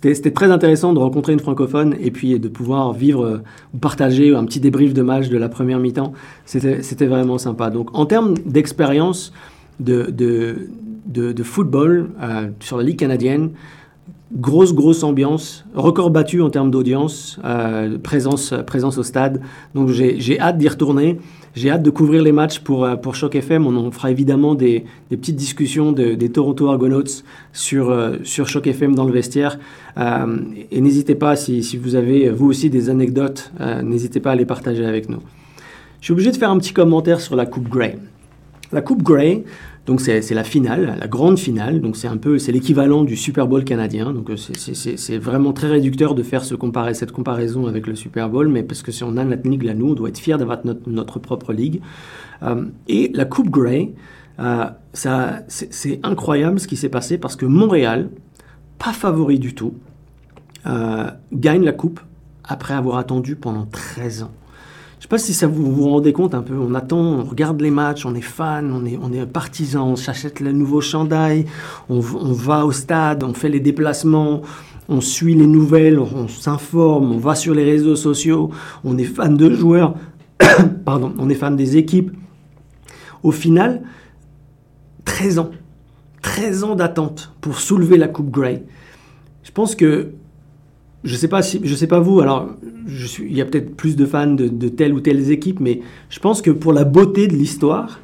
C'était très intéressant de rencontrer une francophone et puis de pouvoir vivre euh, ou partager un petit débrief de match de la première mi-temps. C'était vraiment sympa. Donc en termes d'expérience de, de, de, football euh, sur la Ligue canadienne, grosse, grosse ambiance, record battu en termes d'audience, euh, présence, présence au stade. Donc j'ai hâte d'y retourner. J'ai hâte de couvrir les matchs pour, euh, pour Choc FM. On fera évidemment des, des petites discussions de, des Toronto Argonauts sur, euh, sur Choc FM dans le vestiaire. Euh, et n'hésitez pas, si, si, vous avez vous aussi des anecdotes, n'hésitez pas à les partager avec nous. Je suis obligé de faire un petit commentaire sur la Coupe Grey. La Coupe Grey, donc c'est la finale, la grande finale. Donc c'est un peu, c'est l'équivalent du Super Bowl canadien. Donc c'est vraiment très réducteur de faire ce cette comparaison avec le Super Bowl, mais parce que si on a notre ligue là, nous, on doit être fiers d'avoir notre, propre ligue. Euh, et la Coupe Grey, euh, c'est incroyable ce qui s'est passé parce que Montréal, pas favori du tout, euh, gagne la coupe après avoir attendu pendant 13 ans. Je ne sais pas si ça vous vous rendez compte un peu. On attend, on regarde les matchs, on est fan, on est, on est partisan, on s'achète le nouveau chandail, on, va au stade, on fait les déplacements, on suit les nouvelles, on, s'informe, on va sur les réseaux sociaux, on est fan de joueurs, pardon, on est fan des équipes. Au final, 13 ans, 13 ans d'attente pour soulever la Coupe Grey. Je pense que je sais pas si, je sais pas vous. Alors, il y a peut-être plus de fans de, telle ou telle équipe, mais je pense que pour la beauté de l'histoire,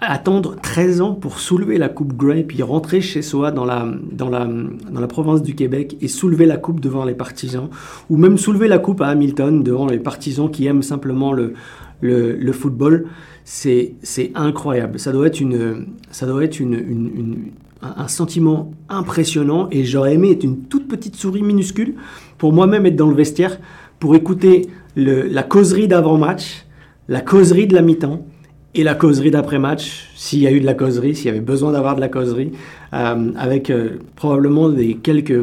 attendre 13 ans pour soulever la coupe Grey, puis rentrer chez soi dans la, dans la, dans la province du Québec et soulever la coupe devant les partisans, ou même soulever la coupe à Hamilton devant les partisans qui aiment simplement le, le, football, c'est incroyable. Ça doit être une, ça doit être une, un sentiment impressionnant et j'aurais aimé être une toute petite souris minuscule pour moi-même être dans le vestiaire, pour écouter la causerie d'avant-match, la causerie de la mi-temps et la causerie d'après-match, s'il y a eu de la causerie, s'il y avait besoin d'avoir de la causerie, euh, avec euh, probablement des quelques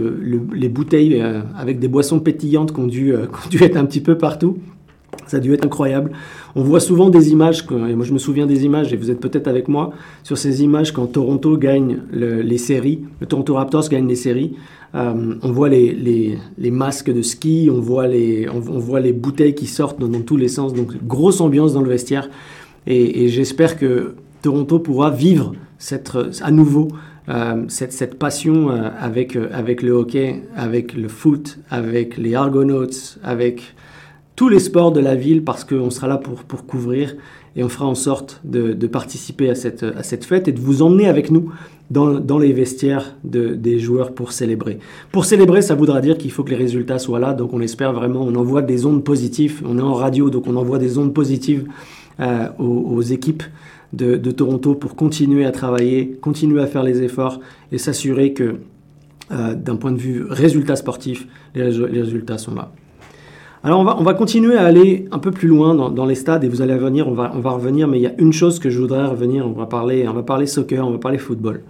les bouteilles euh, avec des boissons pétillantes qui ont, dû, dû être un petit peu partout. Ça a dû être incroyable. On voit souvent des images, et moi je me souviens des images, et vous êtes peut-être avec moi, sur ces images quand Toronto gagne les séries, le Toronto Raptors gagne les séries. Euh, on voit les, masques de ski, on voit les, bouteilles qui sortent dans, tous les sens. Donc grosse ambiance dans le vestiaire. Et, j'espère que Toronto pourra vivre à nouveau euh, cette, passion euh, avec le hockey, avec le foot, avec les Argonauts, avec tous les sports de la ville parce qu'on sera là pour, pour couvrir et on fera en sorte de, participer à cette, à cette fête et de vous emmener avec nous dans, dans les vestiaires de, des joueurs pour célébrer. Pour célébrer, ça voudra dire qu'il faut que les résultats soient là, donc on espère vraiment, on envoie des ondes positives, on est en radio, donc on envoie des ondes positives euh, aux, équipes de, Toronto pour continuer à travailler, continuer à faire les efforts et s'assurer que euh, d'un point de vue résultat sportif, les résultats sont là. Alors on va, on va continuer à aller un peu plus loin dans, les stades et vous allez revenir, on va, on va revenir, mais il y a une chose que je voudrais revenir, on va parler, on va parler soccer, on va parler football.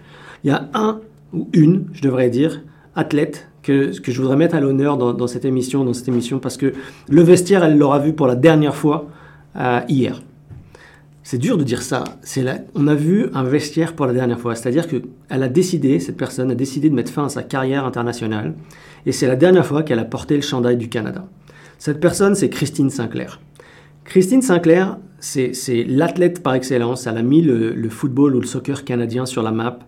Il y a un ou une, je devrais dire, athlète que, que je voudrais mettre à l'honneur dans, cette émission, dans cette émission, parce que le vestiaire, elle l'aura vu pour la dernière fois euh, hier. C'est dur de dire ça. C'est on a vu un vestiaire pour la dernière fois. C'est-à-dire qu'elle a décidé, cette personne a décidé de mettre fin à sa carrière internationale. Et c'est la dernière fois qu'elle a porté le chandail du Canada. Cette personne, c'est Christine Sinclair. Christine Sinclair, c'est l'athlète par excellence. Elle a mis le, football ou le soccer canadien sur la map.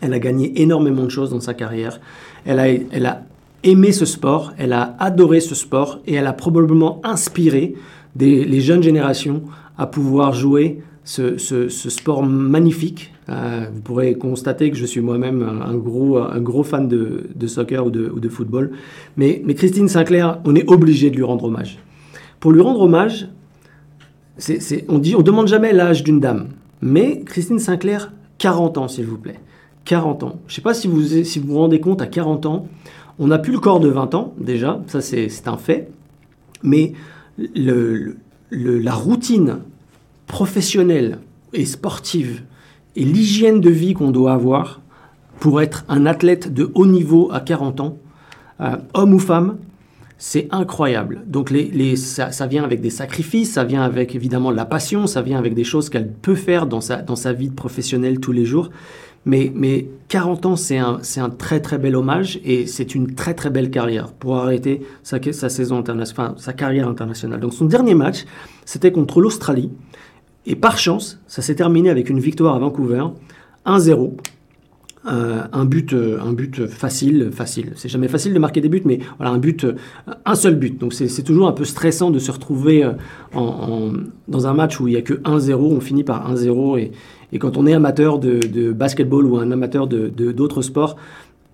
Elle a gagné énormément de choses dans sa carrière. Elle a, aimé ce sport, elle a adoré ce sport et elle a probablement inspiré les jeunes générations à pouvoir jouer ce, sport magnifique. Euh, vous pourrez constater que je suis moi-même un gros, un gros fan de, soccer ou de, football. Mais, Christine Sinclair, on est obligé de lui rendre hommage. Pour lui rendre hommage, on dit, on demande jamais l'âge d'une dame. Mais Christine Sinclair, 40 ans, s'il vous plaît. 40 ans. Je ne sais pas si vous, vous rendez compte, à 40 ans, on n'a plus le corps de 20 ans, déjà, ça c'est un fait. Mais la routine professionnelle et sportive et l'hygiène de vie qu'on doit avoir pour être un athlète de haut niveau à 40 ans, euh, homme ou femme, c'est incroyable. Donc les, ça, vient avec des sacrifices, ça vient avec évidemment la passion, ça vient avec des choses qu'elle peut faire dans sa, dans sa vie professionnelle tous les jours. Mais, mais 40 ans, c'est un, un, très très bel hommage et c'est une très très belle carrière pour arrêter sa, sa saison internationale, sa carrière internationale. Donc son dernier match, c'était contre l'Australie. Et par chance, ça s'est terminé avec une victoire à Vancouver, 1-0. Euh, un, but, euh, un but facile, facile. C'est jamais facile de marquer des buts, mais voilà, un but, un seul but. Donc c'est toujours un peu stressant de se retrouver euh, dans un match où il n'y a que 1-0, on finit par 1-0. Et, quand on est amateur de, basketball ou un amateur de, d'autres sports,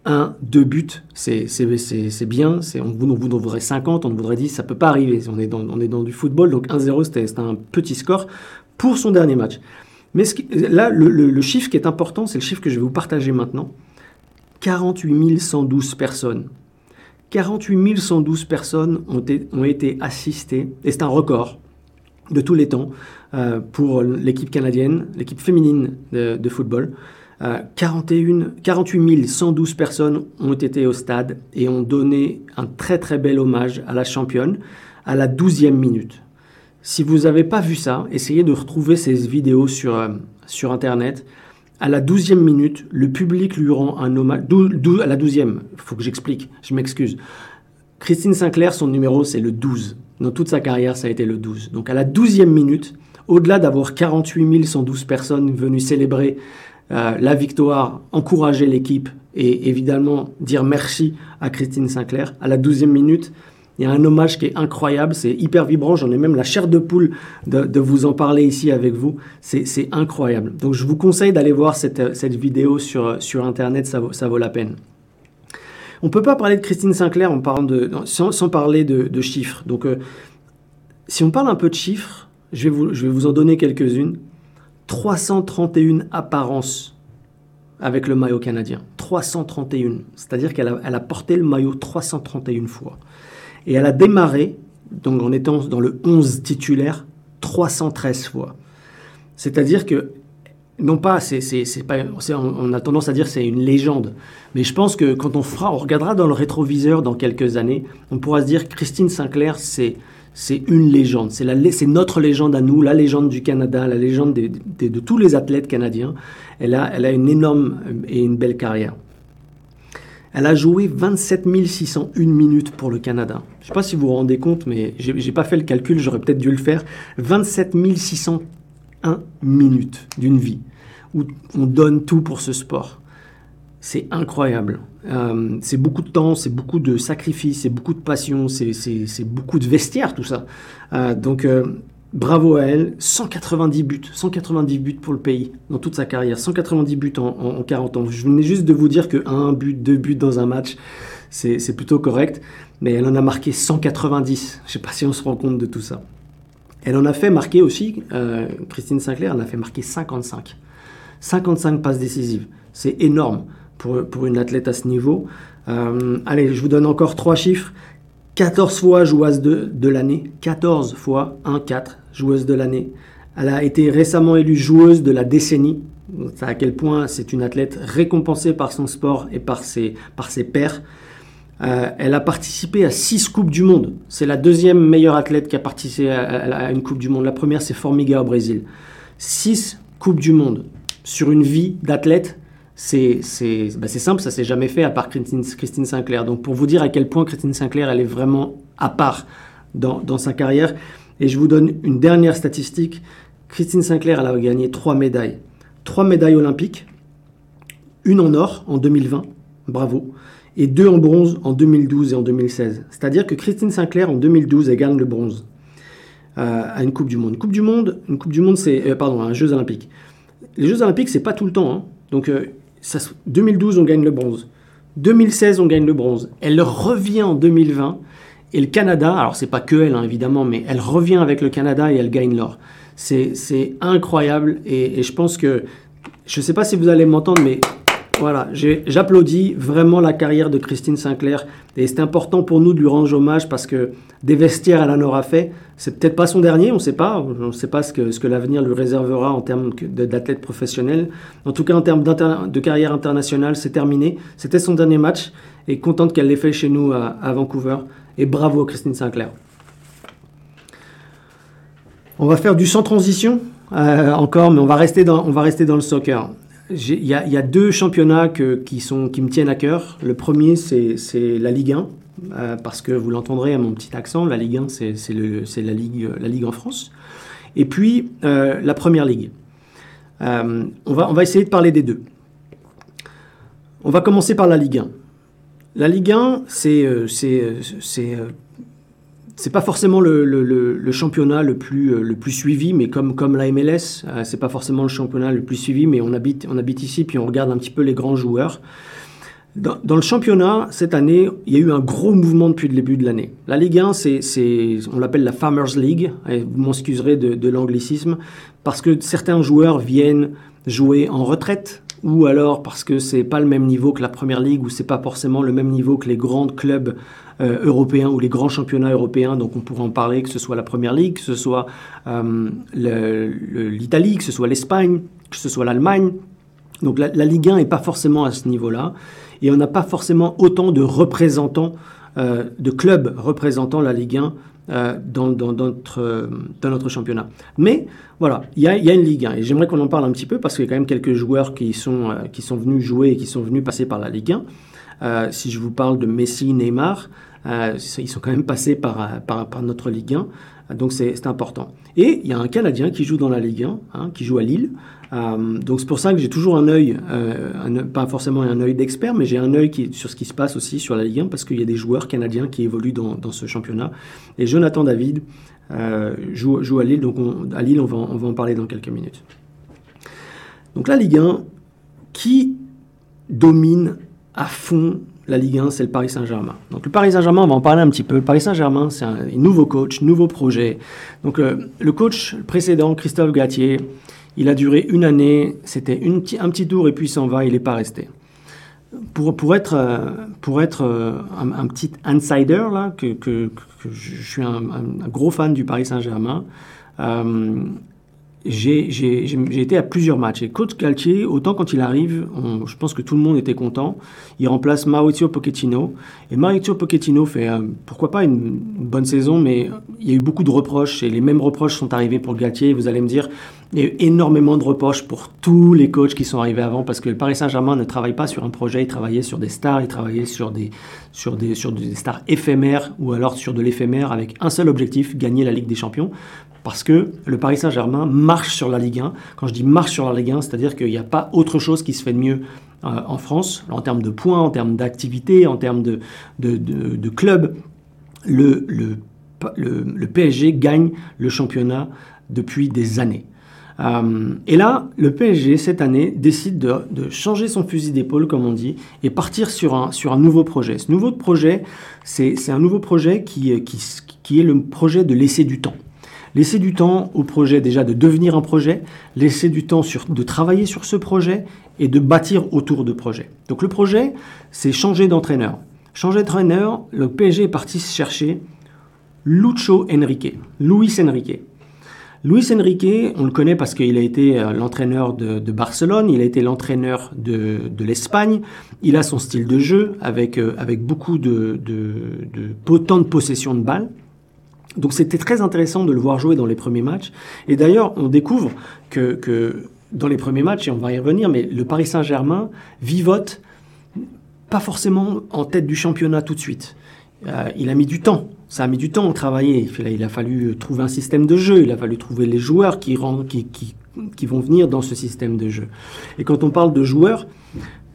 un, deux buts, c'est bien. On, vous, en voudrez 50, on voudrait 10, ça peut pas arriver. On est dans, on est dans du football, donc 1-0, c'était un petit score pour son dernier match. Mais là, le, chiffre qui est important, c'est le chiffre que je vais vous partager maintenant. 48 112 personnes. 48 112 personnes ont, été, ont été assistées, et c'est un record de tous les temps euh, pour l'équipe canadienne, l'équipe féminine de, football. 41, 48 112 personnes ont été au stade et ont donné un très très bel hommage à la championne à la 12e minute. Si vous n'avez pas vu ça, essayez de retrouver ces vidéos sur, euh, sur Internet. À la douzième minute, le public lui rend un hommage. à la douzième, il faut que j'explique, je m'excuse. Christine Sinclair, son numéro, c'est le 12. Dans toute sa carrière, ça a été le 12. Donc à la douzième minute, au-delà d'avoir 48 112 personnes venues célébrer euh, la victoire, encourager l'équipe et évidemment dire merci à Christine Sinclair, à la douzième minute, il y a un hommage qui est incroyable, c'est hyper vibrant. J'en ai même la chair de poule de, vous en parler ici avec vous. C'est incroyable. Donc je vous conseille d'aller voir cette, cette, vidéo sur, sur Internet, ça vaut, la peine. On ne peut pas parler de Christine Sinclair en parlant sans, parler de, chiffres. Donc euh, si on parle un peu de chiffres, je vais vous, en donner quelques-unes. 331 apparences avec le maillot canadien. 331. C'est-à-dire qu'elle a, a porté le maillot 331 fois. Et elle a démarré, donc en étant dans le 11 titulaire, 313 fois. C'est-à-dire que, non pas, c'est, pas on a tendance à dire c'est une légende, mais je pense que quand on, regardera dans le rétroviseur dans quelques années, on pourra se dire Christine Sinclair, c'est, c'est une légende. C'est, c'est notre légende à nous, la légende du Canada, la légende de, de tous les athlètes canadiens. Elle a, elle a une énorme et une belle carrière. Elle a joué 27 601 minutes pour le Canada. Je ne sais pas si vous vous rendez compte, mais je n'ai pas fait le calcul, j'aurais peut-être dû le faire. 27 601 minutes d'une vie où on donne tout pour ce sport. C'est incroyable. Euh, c'est beaucoup de temps, c'est beaucoup de sacrifices, c'est beaucoup de passion, c'est beaucoup de vestiaire, tout ça. Euh, donc, euh, Bravo à elle, 190 buts, 190 buts pour le pays dans toute sa carrière, 190 buts en, 40 ans. Je venais juste de vous dire que un but, deux buts dans un match, c'est plutôt correct, mais elle en a marqué 190. Je ne sais pas si on se rend compte de tout ça. Elle en a fait marquer aussi, euh, Christine Sinclair, elle en a fait marquer 55. 55 passes décisives. C'est énorme pour, pour une athlète à ce niveau. Euh, allez, je vous donne encore trois chiffres. 14 fois joueuse de, de l'année, 14 fois 1-4 joueuse de l'année. Elle a été récemment élue joueuse de la décennie. à quel point c'est une athlète récompensée par son sport et par ses, par ses pairs. Euh, elle a participé à six Coupes du Monde. C'est la deuxième meilleure athlète qui a participé à, une Coupe du Monde. La première, c'est Formiga au Brésil. Six Coupes du Monde sur une vie d'athlète. C'est bah simple, ça s'est jamais fait à part Christine, Christine, Sinclair. Donc pour vous dire à quel point Christine Sinclair, elle est vraiment à part dans, dans sa carrière. Et je vous donne une dernière statistique. Christine Sinclair, elle a gagné trois médailles. Trois médailles olympiques, une en or en 2020, bravo, et deux en bronze en 2012 et en 2016. C'est-à-dire que Christine Sinclair, en 2012, elle gagne le bronze euh, à une Coupe du Monde. Une Coupe du Monde, une coupe du monde c'est, euh, pardon, un Jeux Olympiques. Les Jeux Olympiques, c'est pas tout le temps. Hein. Donc, euh, ça, 2012, on gagne le bronze. 2016, on gagne le bronze. Elle revient en 2020. Et le Canada, alors c'est pas que elle, hein, évidemment, mais elle revient avec le Canada et elle gagne l'or. C'est incroyable. Et, je pense que, je sais pas si vous allez m'entendre, mais voilà, j'applaudis vraiment la carrière de Christine Sinclair et c'est important pour nous de lui rendre hommage parce que des vestiaires, elle en aura fait. C'est peut-être pas son dernier, on ne sait pas. On ne sait pas ce que l'avenir lui réservera en termes d'athlète professionnel. En tout cas, en termes de carrière internationale, c'est terminé. C'était son dernier match et contente qu'elle l'ait fait chez nous à, Vancouver. Et bravo Christine Sinclair. On va faire du sans transition euh, encore, mais on va rester dans, le soccer. Il y, a deux championnats qui, me tiennent à cœur. Le premier, c'est la Ligue 1, euh, parce que vous l'entendrez à mon petit accent, la Ligue 1, c'est la ligue, en France. Et puis, euh, la Première Ligue. On, va, on va essayer de parler des deux. On va commencer par la Ligue 1. La Ligue 1, c'est c'est pas forcément le, championnat le plus, euh, suivi, mais comme, comme la MLS, euh, c'est pas forcément le championnat le plus suivi, mais on habite, ici, puis on regarde un petit peu les grands joueurs. Dans, le championnat, cette année, il y a eu un gros mouvement depuis le début de l'année. La Ligue 1, c'est, on l'appelle la Farmers League, vous m'excuserez de, de l'anglicisme, parce que certains joueurs viennent jouer en retraite, ou alors parce que c'est pas le même niveau que la première ligue ou c'est pas forcément le même niveau que les grands clubs euh, européens ou les grands championnats européens. Donc on pourrait en parler que ce soit la première ligue, que ce soit euh, l'Italie, que ce soit l'Espagne, que ce soit l'Allemagne. Donc la, Ligue 1 n'est pas forcément à ce niveau-là et on n'a pas forcément autant de représentants, euh, de clubs représentant la Ligue 1 euh, dans, notre, euh, dans, notre, championnat. Mais voilà, il y a, une Ligue 1 et j'aimerais qu'on en parle un petit peu parce qu'il y a quand même quelques joueurs qui sont, euh, qui sont venus jouer et qui sont venus passer par la Ligue 1. si je vous parle de Messi, Neymar, ils sont quand même passés par, par, par notre Ligue 1, donc c'est important. Et il y a un Canadien qui joue dans la Ligue 1, hein, qui joue à Lille, euh, donc c'est pour ça que j'ai toujours un œil, euh, pas forcément un œil d'expert, mais j'ai un œil sur ce qui se passe aussi sur la Ligue 1 parce qu'il y a des joueurs canadiens qui évoluent dans, ce championnat. Et Jonathan David euh, joue, à Lille, donc à Lille on va en parler dans quelques minutes. Donc la Ligue 1, qui domine à fond la Ligue 1, c'est le Paris Saint-Germain. Donc le Paris Saint-Germain, on va en parler un petit peu. Le Paris Saint-Germain, c'est un nouveau coach, nouveau projet. Donc le coach précédent, Christophe Gatier, il a duré une année, c'était un petit tour et puis il s'en va, il n'est pas resté. Pour, pour être, euh, pour être euh, un, petit insider, là, que, je suis un, gros fan du Paris Saint-Germain, euh, j'ai été à plusieurs matchs. Et Coach Galtier, autant quand il arrive, je pense que tout le monde était content. Il remplace Maurizio Pochettino. Et Maurizio Pochettino fait, euh, pourquoi pas, une, bonne saison, mais il y a eu beaucoup de reproches. Et les mêmes reproches sont arrivés pour Galtier. Vous allez me dire, il y a eu énormément de reproches pour tous les coachs qui sont arrivés avant, parce que le Paris Saint-Germain ne travaille pas sur un projet, il travaillait sur des stars, il travaillait sur des, sur des, sur des stars éphémères, ou alors sur de l'éphémère, avec un seul objectif, gagner la Ligue des Champions parce que le Paris Saint-Germain marche sur la Ligue 1. Quand je dis marche sur la Ligue 1, c'est-à-dire qu'il n'y a pas autre chose qui se fait de mieux euh, en France, en termes de points, en termes d'activité, en termes de, de, de, club. Le, le, le, PSG gagne le championnat depuis des années. Euh, et là, le PSG, cette année, décide de, changer son fusil d'épaule, comme on dit, et partir sur un, nouveau projet. Ce nouveau projet, c'est un nouveau projet qui, qui, est le projet de laisser du temps. Laisser du temps au projet déjà de devenir un projet, laisser du temps de travailler sur ce projet et de bâtir autour de projet. Donc le projet, c'est changer d'entraîneur. Changer d'entraîneur, le PSG est parti chercher Lucho Enrique, Luis Enrique. Luis Enrique, on le connaît parce qu'il a été euh, l'entraîneur de, Barcelone, il a été l'entraîneur de, l'Espagne, il a son style de jeu avec, euh, avec beaucoup de, de, de, de possession de balles. Donc c'était très intéressant de le voir jouer dans les premiers matchs. Et d'ailleurs, on découvre que, dans les premiers matchs, et on va y revenir, mais le Paris Saint-Germain vivote pas forcément en tête du championnat tout de suite. il a mis du temps. Ça a mis du temps à travailler. Il a fallu trouver un système de jeu. Il a fallu trouver les joueurs qui, vont venir dans ce système de jeu. Et quand on parle de joueurs,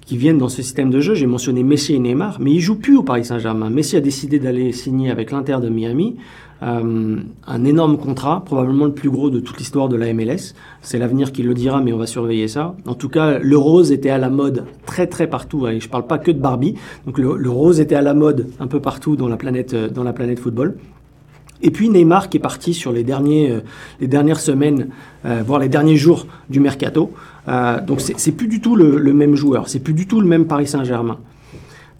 qui viennent dans ce système de jeu. J'ai mentionné Messi et Neymar, mais ils jouent plus au Paris Saint-Germain. Messi a décidé d'aller signer avec l'Inter de Miami un énorme contrat, probablement le plus gros de toute l'histoire de la MLS. C'est l'avenir qui le dira, mais on va surveiller ça. En tout cas, le rose était à la mode très très partout. Et je parle pas que de Barbie. Donc le, le rose était à la mode un peu partout dans la planète, euh, dans la planète football. Et puis Neymar qui est parti sur les, derniers, euh, les dernières semaines, euh, voire les derniers jours du mercato. Euh, donc c'est plus du tout le, même joueur, c'est plus du tout le même Paris Saint-Germain.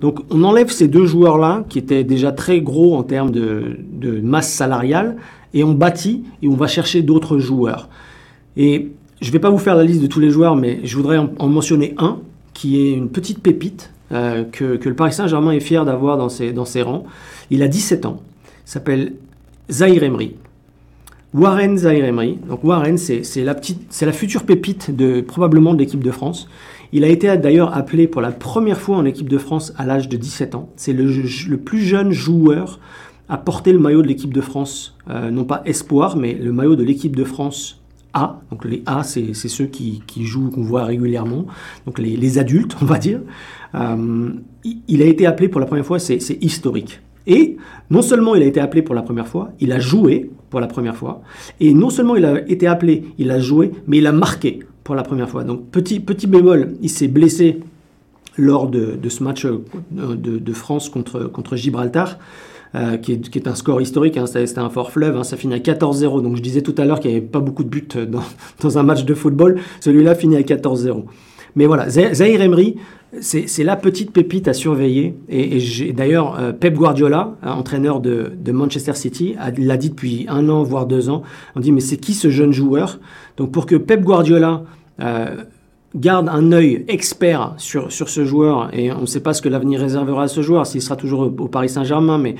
Donc on enlève ces deux joueurs-là qui étaient déjà très gros en termes de, masse salariale et on bâtit et on va chercher d'autres joueurs. Et je ne vais pas vous faire la liste de tous les joueurs, mais je voudrais en, mentionner un qui est une petite pépite que, que, le Paris Saint-Germain est fier d'avoir dans ses, rangs. Il a 17 ans. Il s'appelle Zahir Emery. Warren Zahir Emery. Donc Warren, c'est la future pépite de, probablement de l'équipe de France. Il a été d'ailleurs appelé pour la première fois en équipe de France à l'âge de 17 ans. C'est le, plus jeune joueur à porter le maillot de l'équipe de France, euh, non pas espoir, mais le maillot de l'équipe de France A. Donc les A, c'est ceux qui, jouent, qu'on voit régulièrement, donc les, les, adultes, on va dire. Euh, il a été appelé pour la première fois, c'est historique. Et non seulement il a été appelé pour la première fois, il a joué pour la première fois. Et non seulement il a été appelé, il a joué, mais il a marqué la première fois. Donc petit, petit bémol, il s'est blessé lors de, ce match euh, de, France contre, contre Gibraltar. Euh, qui, est, un score historique, hein, c'était un fort fleuve, hein, ça finit à 14-0. Donc je disais tout à l'heure qu'il n'y avait pas beaucoup de buts dans, dans un match de football, celui-là finit à 14-0. Mais voilà, Zahir Emery, c'est la petite pépite à surveiller. Et, d'ailleurs, euh, Pep Guardiola, hein, entraîneur de, Manchester City, l'a dit depuis un an, voire deux ans. On dit, mais c'est qui ce jeune joueur? Donc pour que Pep Guardiola euh, garde un œil expert sur, sur ce joueur, et on ne sait pas ce que l'avenir réservera à ce joueur, s'il sera toujours au Paris Saint-Germain, mais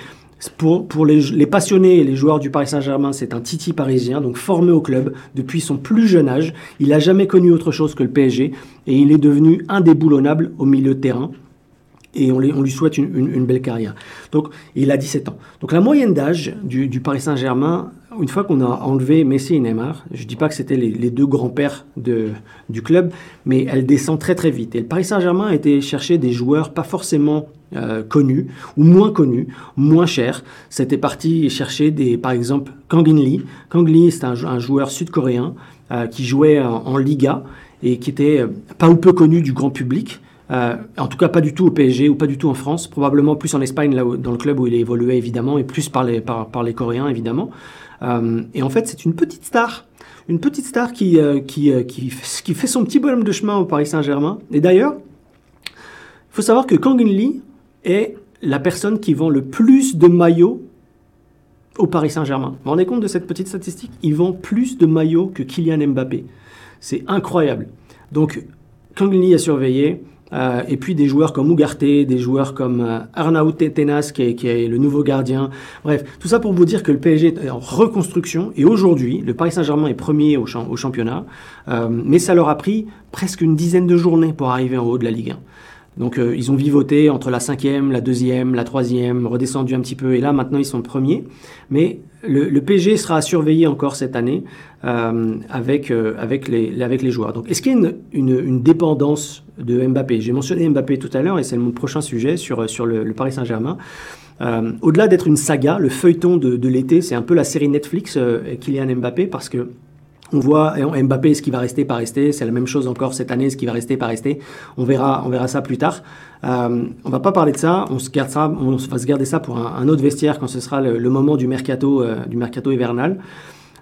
pour, pour les, passionnés et les joueurs du Paris Saint-Germain, c'est un Titi parisien, donc formé au club depuis son plus jeune âge. Il n'a jamais connu autre chose que le PSG et il est devenu indéboulonnable au milieu de terrain. Et on, lui souhaite une, belle carrière. Donc, il a 17 ans. Donc, la moyenne d'âge du, Paris Saint-Germain, une fois qu'on a enlevé Messi et Neymar, je ne dis pas que c'était les, deux grands-pères du club, mais elle descend très très vite. Et le Paris Saint-Germain a été chercher des joueurs pas forcément euh, connus ou moins connus, moins chers. C'était parti chercher des, par exemple Kang In Lee. Kang Lee, c'est un, joueur sud-coréen euh, qui jouait en, Liga et qui était euh, pas ou peu connu du grand public. en tout cas, pas du tout au PSG ou pas du tout en France, probablement plus en Espagne, dans le club où il a évolué évidemment, et plus par les, par les Coréens évidemment. Et en fait, c'est une petite star, une petite star qui, qui, qui, qui, fait son petit bonhomme de chemin au Paris Saint-Germain. Et d'ailleurs, il faut savoir que Kang Lee, est la personne qui vend le plus de maillots au Paris Saint-Germain. Vous vous rendez compte de cette petite statistique? Il vend plus de maillots que Kylian Mbappé. C'est incroyable. Donc, Kangli a surveillé. Euh, et puis des joueurs comme Ugarte, des joueurs comme euh, Arnaud Tenas, qui est, le nouveau gardien. Bref, tout ça pour vous dire que le PSG est en reconstruction. Et aujourd'hui, le Paris Saint-Germain est premier au, championnat. Euh, mais ça leur a pris presque une dizaine de journées pour arriver en haut de la Ligue 1. Donc euh, ils ont vivoté entre la cinquième, la deuxième, la troisième, redescendu un petit peu, et là maintenant ils sont premiers. Mais le, PG sera à surveiller encore cette année euh, avec, euh, avec, les, avec les joueurs. Donc est-ce qu'il y a une, une, dépendance de Mbappé? J'ai mentionné Mbappé tout à l'heure, et c'est mon prochain sujet sur, sur le, Paris Saint-Germain. Au-delà d'être une saga, le feuilleton de, de l'été, c'est un peu la série Netflix Kylian Mbappé, parce que on voit Mbappé, ce qui va rester, pas rester? C'est la même chose encore cette année, ce qui va rester, pas rester? On verra, on verra ça plus tard. Euh, on va pas parler de ça. On se garde ça, on va se garder ça pour un, autre vestiaire quand ce sera le, moment du mercato, euh, du mercato hivernal.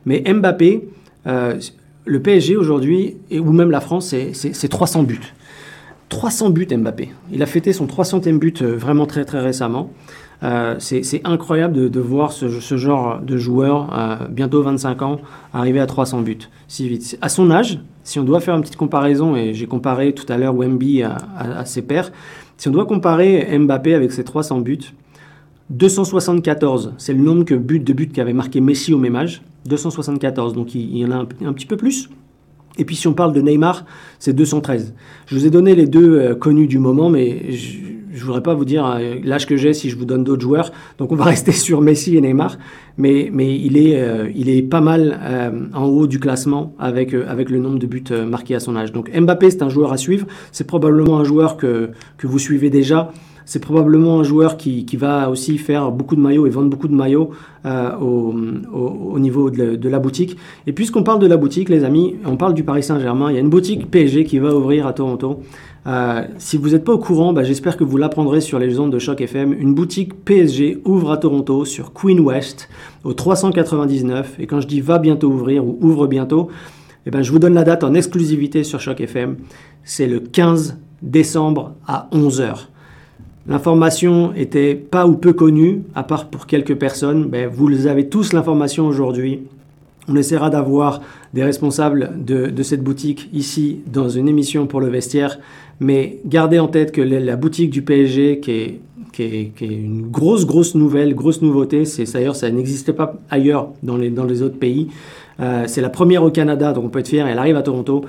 Mais Mbappé, euh, le PSG aujourd'hui, ou même la France, c'est 300 buts. 300 buts Mbappé. Il a fêté son 300e but euh, vraiment très très récemment. Euh, c'est incroyable de, voir ce, genre de joueur, euh, bientôt 25 ans, arriver à 300 buts si vite. À son âge, si on doit faire une petite comparaison, et j'ai comparé tout à l'heure Wemby à, ses pairs, si on doit comparer Mbappé avec ses 300 buts, 274, c'est le nombre de buts qu'avait marqué Messi au même âge. 274, donc il, y en a un, petit peu plus. Et puis si on parle de Neymar, c'est 213. Je vous ai donné les deux connus du moment, mais je voudrais pas vous dire euh, l'âge que j'ai si je vous donne d'autres joueurs. Donc on va rester sur Messi et Neymar, mais, mais il, est, euh, il est pas mal euh, en haut du classement avec, avec le nombre de buts marqués à son âge. Donc Mbappé, c'est un joueur à suivre. C'est probablement un joueur que, que vous suivez déjà. C'est probablement un joueur qui, va aussi faire beaucoup de maillots et vendre beaucoup de maillots au, au, niveau de, de, la boutique. Et puisqu'on parle de la boutique, les amis, on parle du Paris Saint-Germain. Il y a une boutique PSG qui va ouvrir à Toronto. Euh, si vous n'êtes pas au courant, bah, j'espère que vous l'apprendrez sur les ondes de Choc FM. Une boutique PSG ouvre à Toronto sur Queen West au 399. Et quand je dis va bientôt ouvrir ou ouvre bientôt, eh ben, je vous donne la date en exclusivité sur Choc FM. C'est le 15 décembre à 11h. L'information était pas ou peu connue, à part pour quelques personnes. Ben, vous avez tous l'information aujourd'hui. On essaiera d'avoir des responsables de, cette boutique ici dans une émission pour le vestiaire. Mais gardez en tête que la boutique du PSG, qui est, une grosse, grosse nouvelle, grosse nouveauté, c'est d'ailleurs, ça n'existait pas ailleurs dans les, dans les autres pays. Euh, c'est la première au Canada, donc on peut être fier. Elle arrive à Toronto.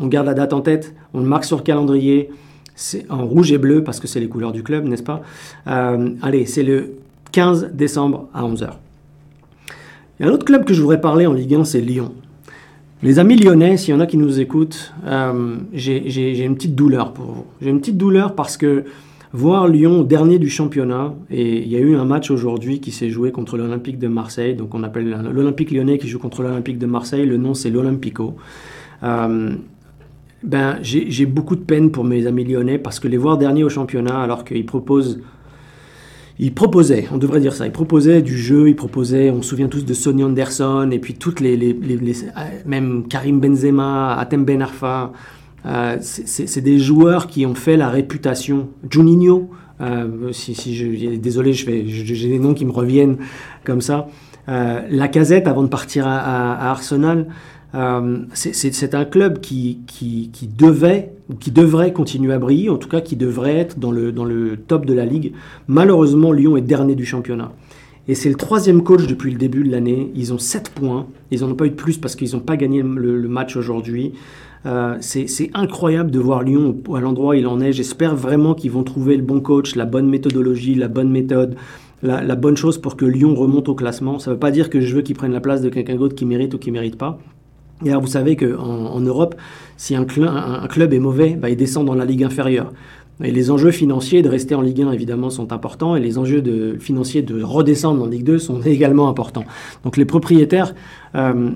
On garde la date en tête, on le marque sur le calendrier. C'est en rouge et bleu parce que c'est les couleurs du club, n'est-ce pas? Euh, Allez, c'est le 15 décembre à 11h. Il y a un autre club que je voudrais parler en Ligue 1, c'est Lyon. Les amis lyonnais, s'il y en a qui nous écoutent, euh, j'ai une petite douleur pour vous. J'ai une petite douleur parce que voir Lyon dernier du championnat, et il y a eu un match aujourd'hui qui s'est joué contre l'Olympique de Marseille, donc on appelle l'Olympique lyonnais qui joue contre l'Olympique de Marseille, le nom c'est l'Olympico. Euh, ben, j'ai beaucoup de peine pour mes amis lyonnais parce que les voir dernier au championnat alors qu'ils proposent il proposait, on devrait dire ça, il proposait du jeu, il proposait, on se souvient tous de Sonny Anderson, et puis toutes les, les, même Karim Benzema, Atem Ben Arfa, euh, c'est des joueurs qui ont fait la réputation. Juninho, euh, si, désolé, j'ai des noms qui me reviennent comme ça. Euh, la casette avant de partir à Arsenal. Euh, c'est un club qui, devait ou qui devrait continuer à briller, en tout cas qui devrait être dans le, top de la ligue. Malheureusement, Lyon est dernier du championnat. Et c'est le troisième coach depuis le début de l'année. Ils ont 7 points. Ils n'en ont pas eu de plus parce qu'ils n'ont pas gagné le, match aujourd'hui. Euh, c'est incroyable de voir Lyon à l'endroit où il en est. J'espère vraiment qu'ils vont trouver le bon coach, la bonne méthodologie, la bonne méthode, la, la bonne chose pour que Lyon remonte au classement. Ça ne veut pas dire que je veux qu'ils prennent la place de quelqu'un d'autre qui mérite ou qui ne mérite pas. Alors vous savez qu'en en Europe, si un, club est mauvais, bah, il descend dans la ligue inférieure. Et les enjeux financiers de rester en Ligue 1, évidemment, sont importants, et les enjeux financiers de redescendre en Ligue 2 sont également importants. Donc les propriétaires, euh,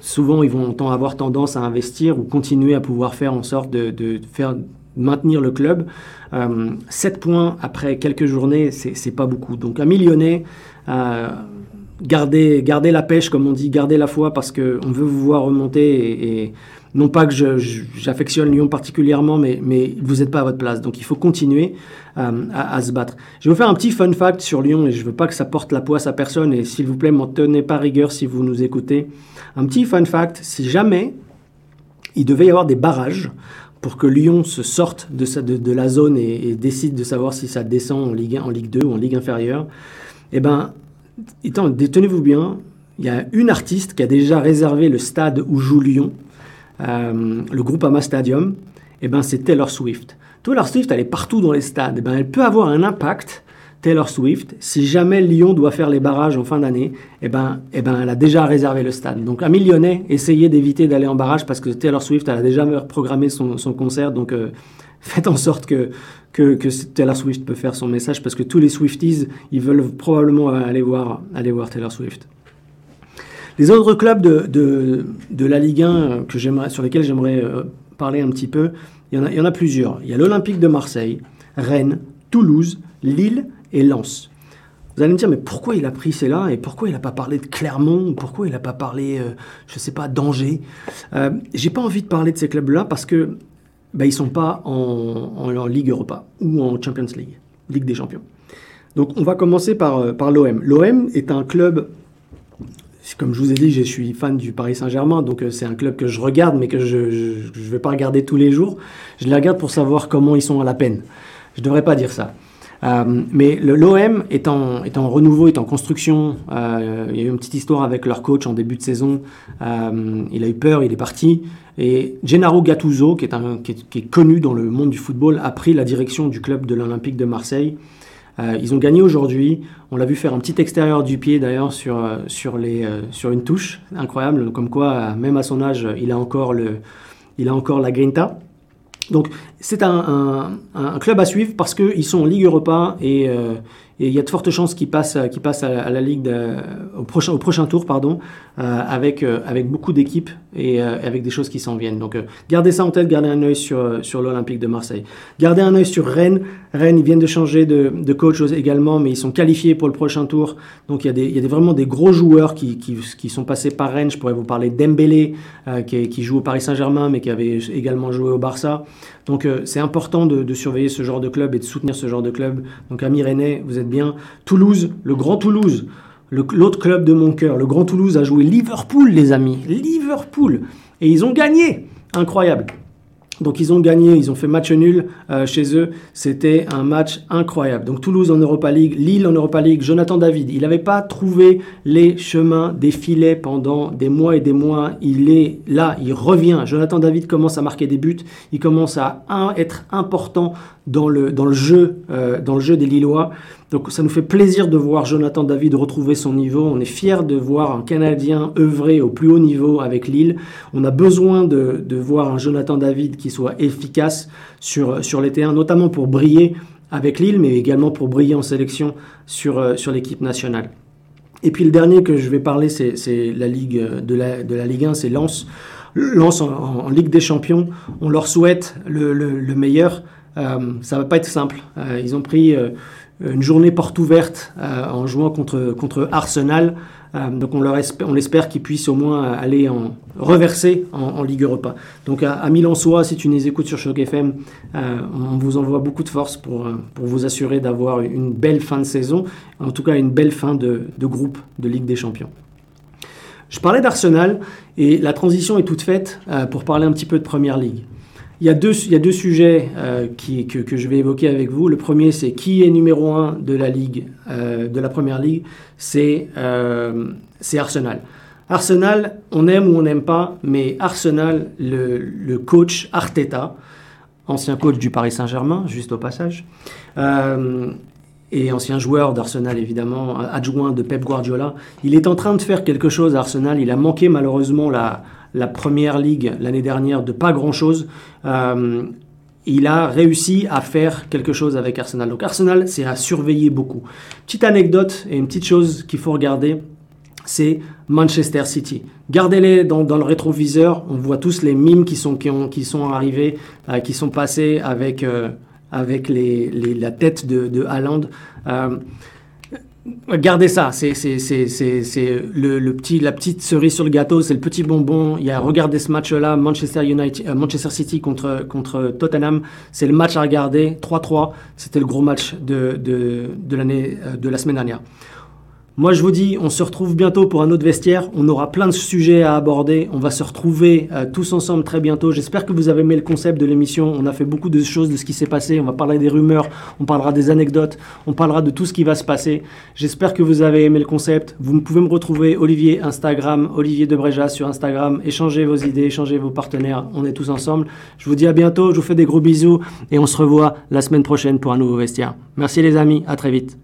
souvent, ils vont avoir tendance à investir ou continuer à pouvoir faire en sorte de, faire maintenir le club. Euh, 7 points après quelques journées, c'est pas beaucoup. Donc un millionnaire, euh, gardez, gardez la pêche, comme on dit, gardez la foi, parce qu'on veut vous voir remonter. Et, non pas que j'affectionne Lyon particulièrement, mais, vous n'êtes pas à votre place. Donc il faut continuer euh, à, se battre. Je vais vous faire un petit fun fact sur Lyon, et je ne veux pas que ça porte la poisse à personne, et s'il vous plaît, m'en tenez pas rigueur si vous nous écoutez. Un petit fun fact, si jamais il devait y avoir des barrages pour que Lyon se sorte de la zone et, décide de savoir si ça descend en Ligue 1, en Ligue 2 ou en Ligue inférieure, eh ben, tenez-vous bien, il y a une artiste qui a déjà réservé le stade où joue Lyon, euh, le groupe Ama Stadium, et eh ben c'est Taylor Swift. Taylor Swift, elle est partout dans les stades. Eh ben elle peut avoir un impact, Taylor Swift, si jamais Lyon doit faire les barrages en fin d'année, et eh ben, et ben elle a déjà réservé le stade. Donc un millionnaire, essayez d'éviter d'aller en barrage parce que Taylor Swift, elle a déjà programmé son, concert. Donc euh, faites en sorte que, que, que, Taylor Swift peut faire son message parce que tous les Swifties, ils veulent probablement aller voir, aller voir Taylor Swift. Les autres clubs de, de, de la Ligue 1 que sur lesquels j'aimerais euh, parler un petit peu, il y, en a, il y en a plusieurs. Il y a l'Olympique de Marseille, Rennes, Toulouse, Lille et Lens. Vous allez me dire, mais pourquoi il a pris cela et pourquoi il n'a pas parlé de Clermont ou pourquoi il n'a pas parlé, euh, je ne sais pas, d'Angers? Euh, J'ai pas envie de parler de ces clubs-là parce que ben, ils ne sont pas en, Ligue Europa ou en Champions League, Ligue des Champions. Donc on va commencer par, euh, par l'OM. L'OM est un club, comme je vous ai dit, je suis fan du Paris Saint-Germain, donc euh, c'est un club que je regarde, mais que je ne vais pas regarder tous les jours. Je les regarde pour savoir comment ils sont à la peine. Je ne devrais pas dire ça. Mais l'OM est en, renouveau, est en construction. il y a eu une petite histoire avec leur coach en début de saison. il a eu peur, il est parti. Et Gennaro Gattuso, qui est, connu dans le monde du football, a pris la direction du club de l'Olympique de Marseille. Euh, ils ont gagné aujourd'hui. On l'a vu faire un petit extérieur du pied d'ailleurs sur, euh, euh, une touche. Incroyable, comme quoi, même à son âge, il a encore la grinta. Donc c'est un, club à suivre parce qu'ils sont en Ligue Europa et, et il y a de fortes chances passent, qu'ils passent à, la Ligue au, prochain, tour pardon, euh, avec, euh, avec beaucoup d'équipes et euh, avec des choses qui s'en viennent. Donc gardez ça en tête, gardez un œil sur, sur l'Olympique de Marseille. Gardez un œil sur Rennes. Rennes, ils viennent de changer de, coach également, mais ils sont qualifiés pour le prochain tour. Donc il y a, des, il y a vraiment des gros joueurs qui, qui, sont passés par Rennes. Je pourrais vous parler d'Embélé, qui, joue au Paris Saint-Germain, mais qui avait également joué au Barça. Donc c'est important de, surveiller ce genre de club et de soutenir ce genre de club. Donc amis Rennais, vous êtes bien. Toulouse, le grand Toulouse, l'autre club de mon cœur, le grand Toulouse a joué Liverpool, les amis. Liverpool. Et ils ont gagné. Incroyable. Donc ils ont gagné, ils ont fait match nul euh, chez eux. C'était un match incroyable. Donc Toulouse en Europa League, Lille en Europa League, Jonathan David. Il n'avait pas trouvé les chemins des filets pendant des mois et des mois. Il est là, il revient. Jonathan David commence à marquer des buts. Il commence à être important dans le, dans le, jeu, euh, dans le jeu des Lillois. Donc ça nous fait plaisir de voir Jonathan David retrouver son niveau. On est fiers de voir un Canadien œuvrer au plus haut niveau avec Lille. On a besoin de, de voir un Jonathan David qui soit efficace sur, sur les terrains, notamment pour briller avec Lille, mais également pour briller en sélection sur, euh, sur l'équipe nationale. Et puis le dernier que je vais parler, c'est la Ligue de la, de la Ligue 1, c'est Lens. Lens en, Ligue des Champions, on leur souhaite le, le, meilleur. Euh, ça va pas être simple. Euh, ils ont pris euh, une journée porte ouverte en jouant contre, contre Arsenal. Donc on, leur espère, on espère qu'ils puissent au moins aller en reverser en, Ligue Europa. Donc à, Milan-Sois, si tu nous écoutes sur Choc FM, on vous envoie beaucoup de force pour, pour vous assurer d'avoir une belle fin de saison, en tout cas une belle fin de, de groupe de Ligue des Champions. Je parlais d'Arsenal et la transition est toute faite pour parler un petit peu de Première Ligue. Il y a deux, sujets euh, que, je vais évoquer avec vous. Le premier, c'est qui est numéro un de la Ligue, euh, de la Première Ligue C'est euh, Arsenal. Arsenal, on aime ou on n'aime pas, mais Arsenal, le, coach Arteta, ancien coach du Paris Saint-Germain, juste au passage, et ancien joueur d'Arsenal évidemment, adjoint de Pep Guardiola, il est en train de faire quelque chose à Arsenal. Il a manqué malheureusement la la première ligue l'année dernière de pas grand-chose. Euh, il a réussi à faire quelque chose avec Arsenal. Donc Arsenal, c'est à surveiller beaucoup. Petite anecdote et une petite chose qu'il faut regarder, c'est Manchester City. Gardez-les dans, le rétroviseur. On voit tous les mimes qui sont, qui ont, qui sont arrivés, euh, qui sont passés avec, euh, avec la tête de, de Haaland. Gardez ça, c'est le, le, petit, la petite cerise sur le gâteau, c'est le petit bonbon. Il y a, regardez ce match-là, Manchester, euh, Manchester City contre, contre Tottenham, c'est le match à regarder, 3-3, c'était le gros match de, de, de, euh, de la semaine dernière. Moi, je vous dis, on se retrouve bientôt pour un autre vestiaire. On aura plein de sujets à aborder. On va se retrouver euh, tous ensemble très bientôt. J'espère que vous avez aimé le concept de l'émission. On a fait beaucoup de choses de ce qui s'est passé. On va parler des rumeurs, on parlera des anecdotes, on parlera de tout ce qui va se passer. J'espère que vous avez aimé le concept. Vous pouvez me retrouver Olivier Instagram, Olivier Debreja sur Instagram. Échangez vos idées, échangez vos partenaires. On est tous ensemble. Je vous dis à bientôt. Je vous fais des gros bisous et on se revoit la semaine prochaine pour un nouveau vestiaire. Merci les amis. À très vite.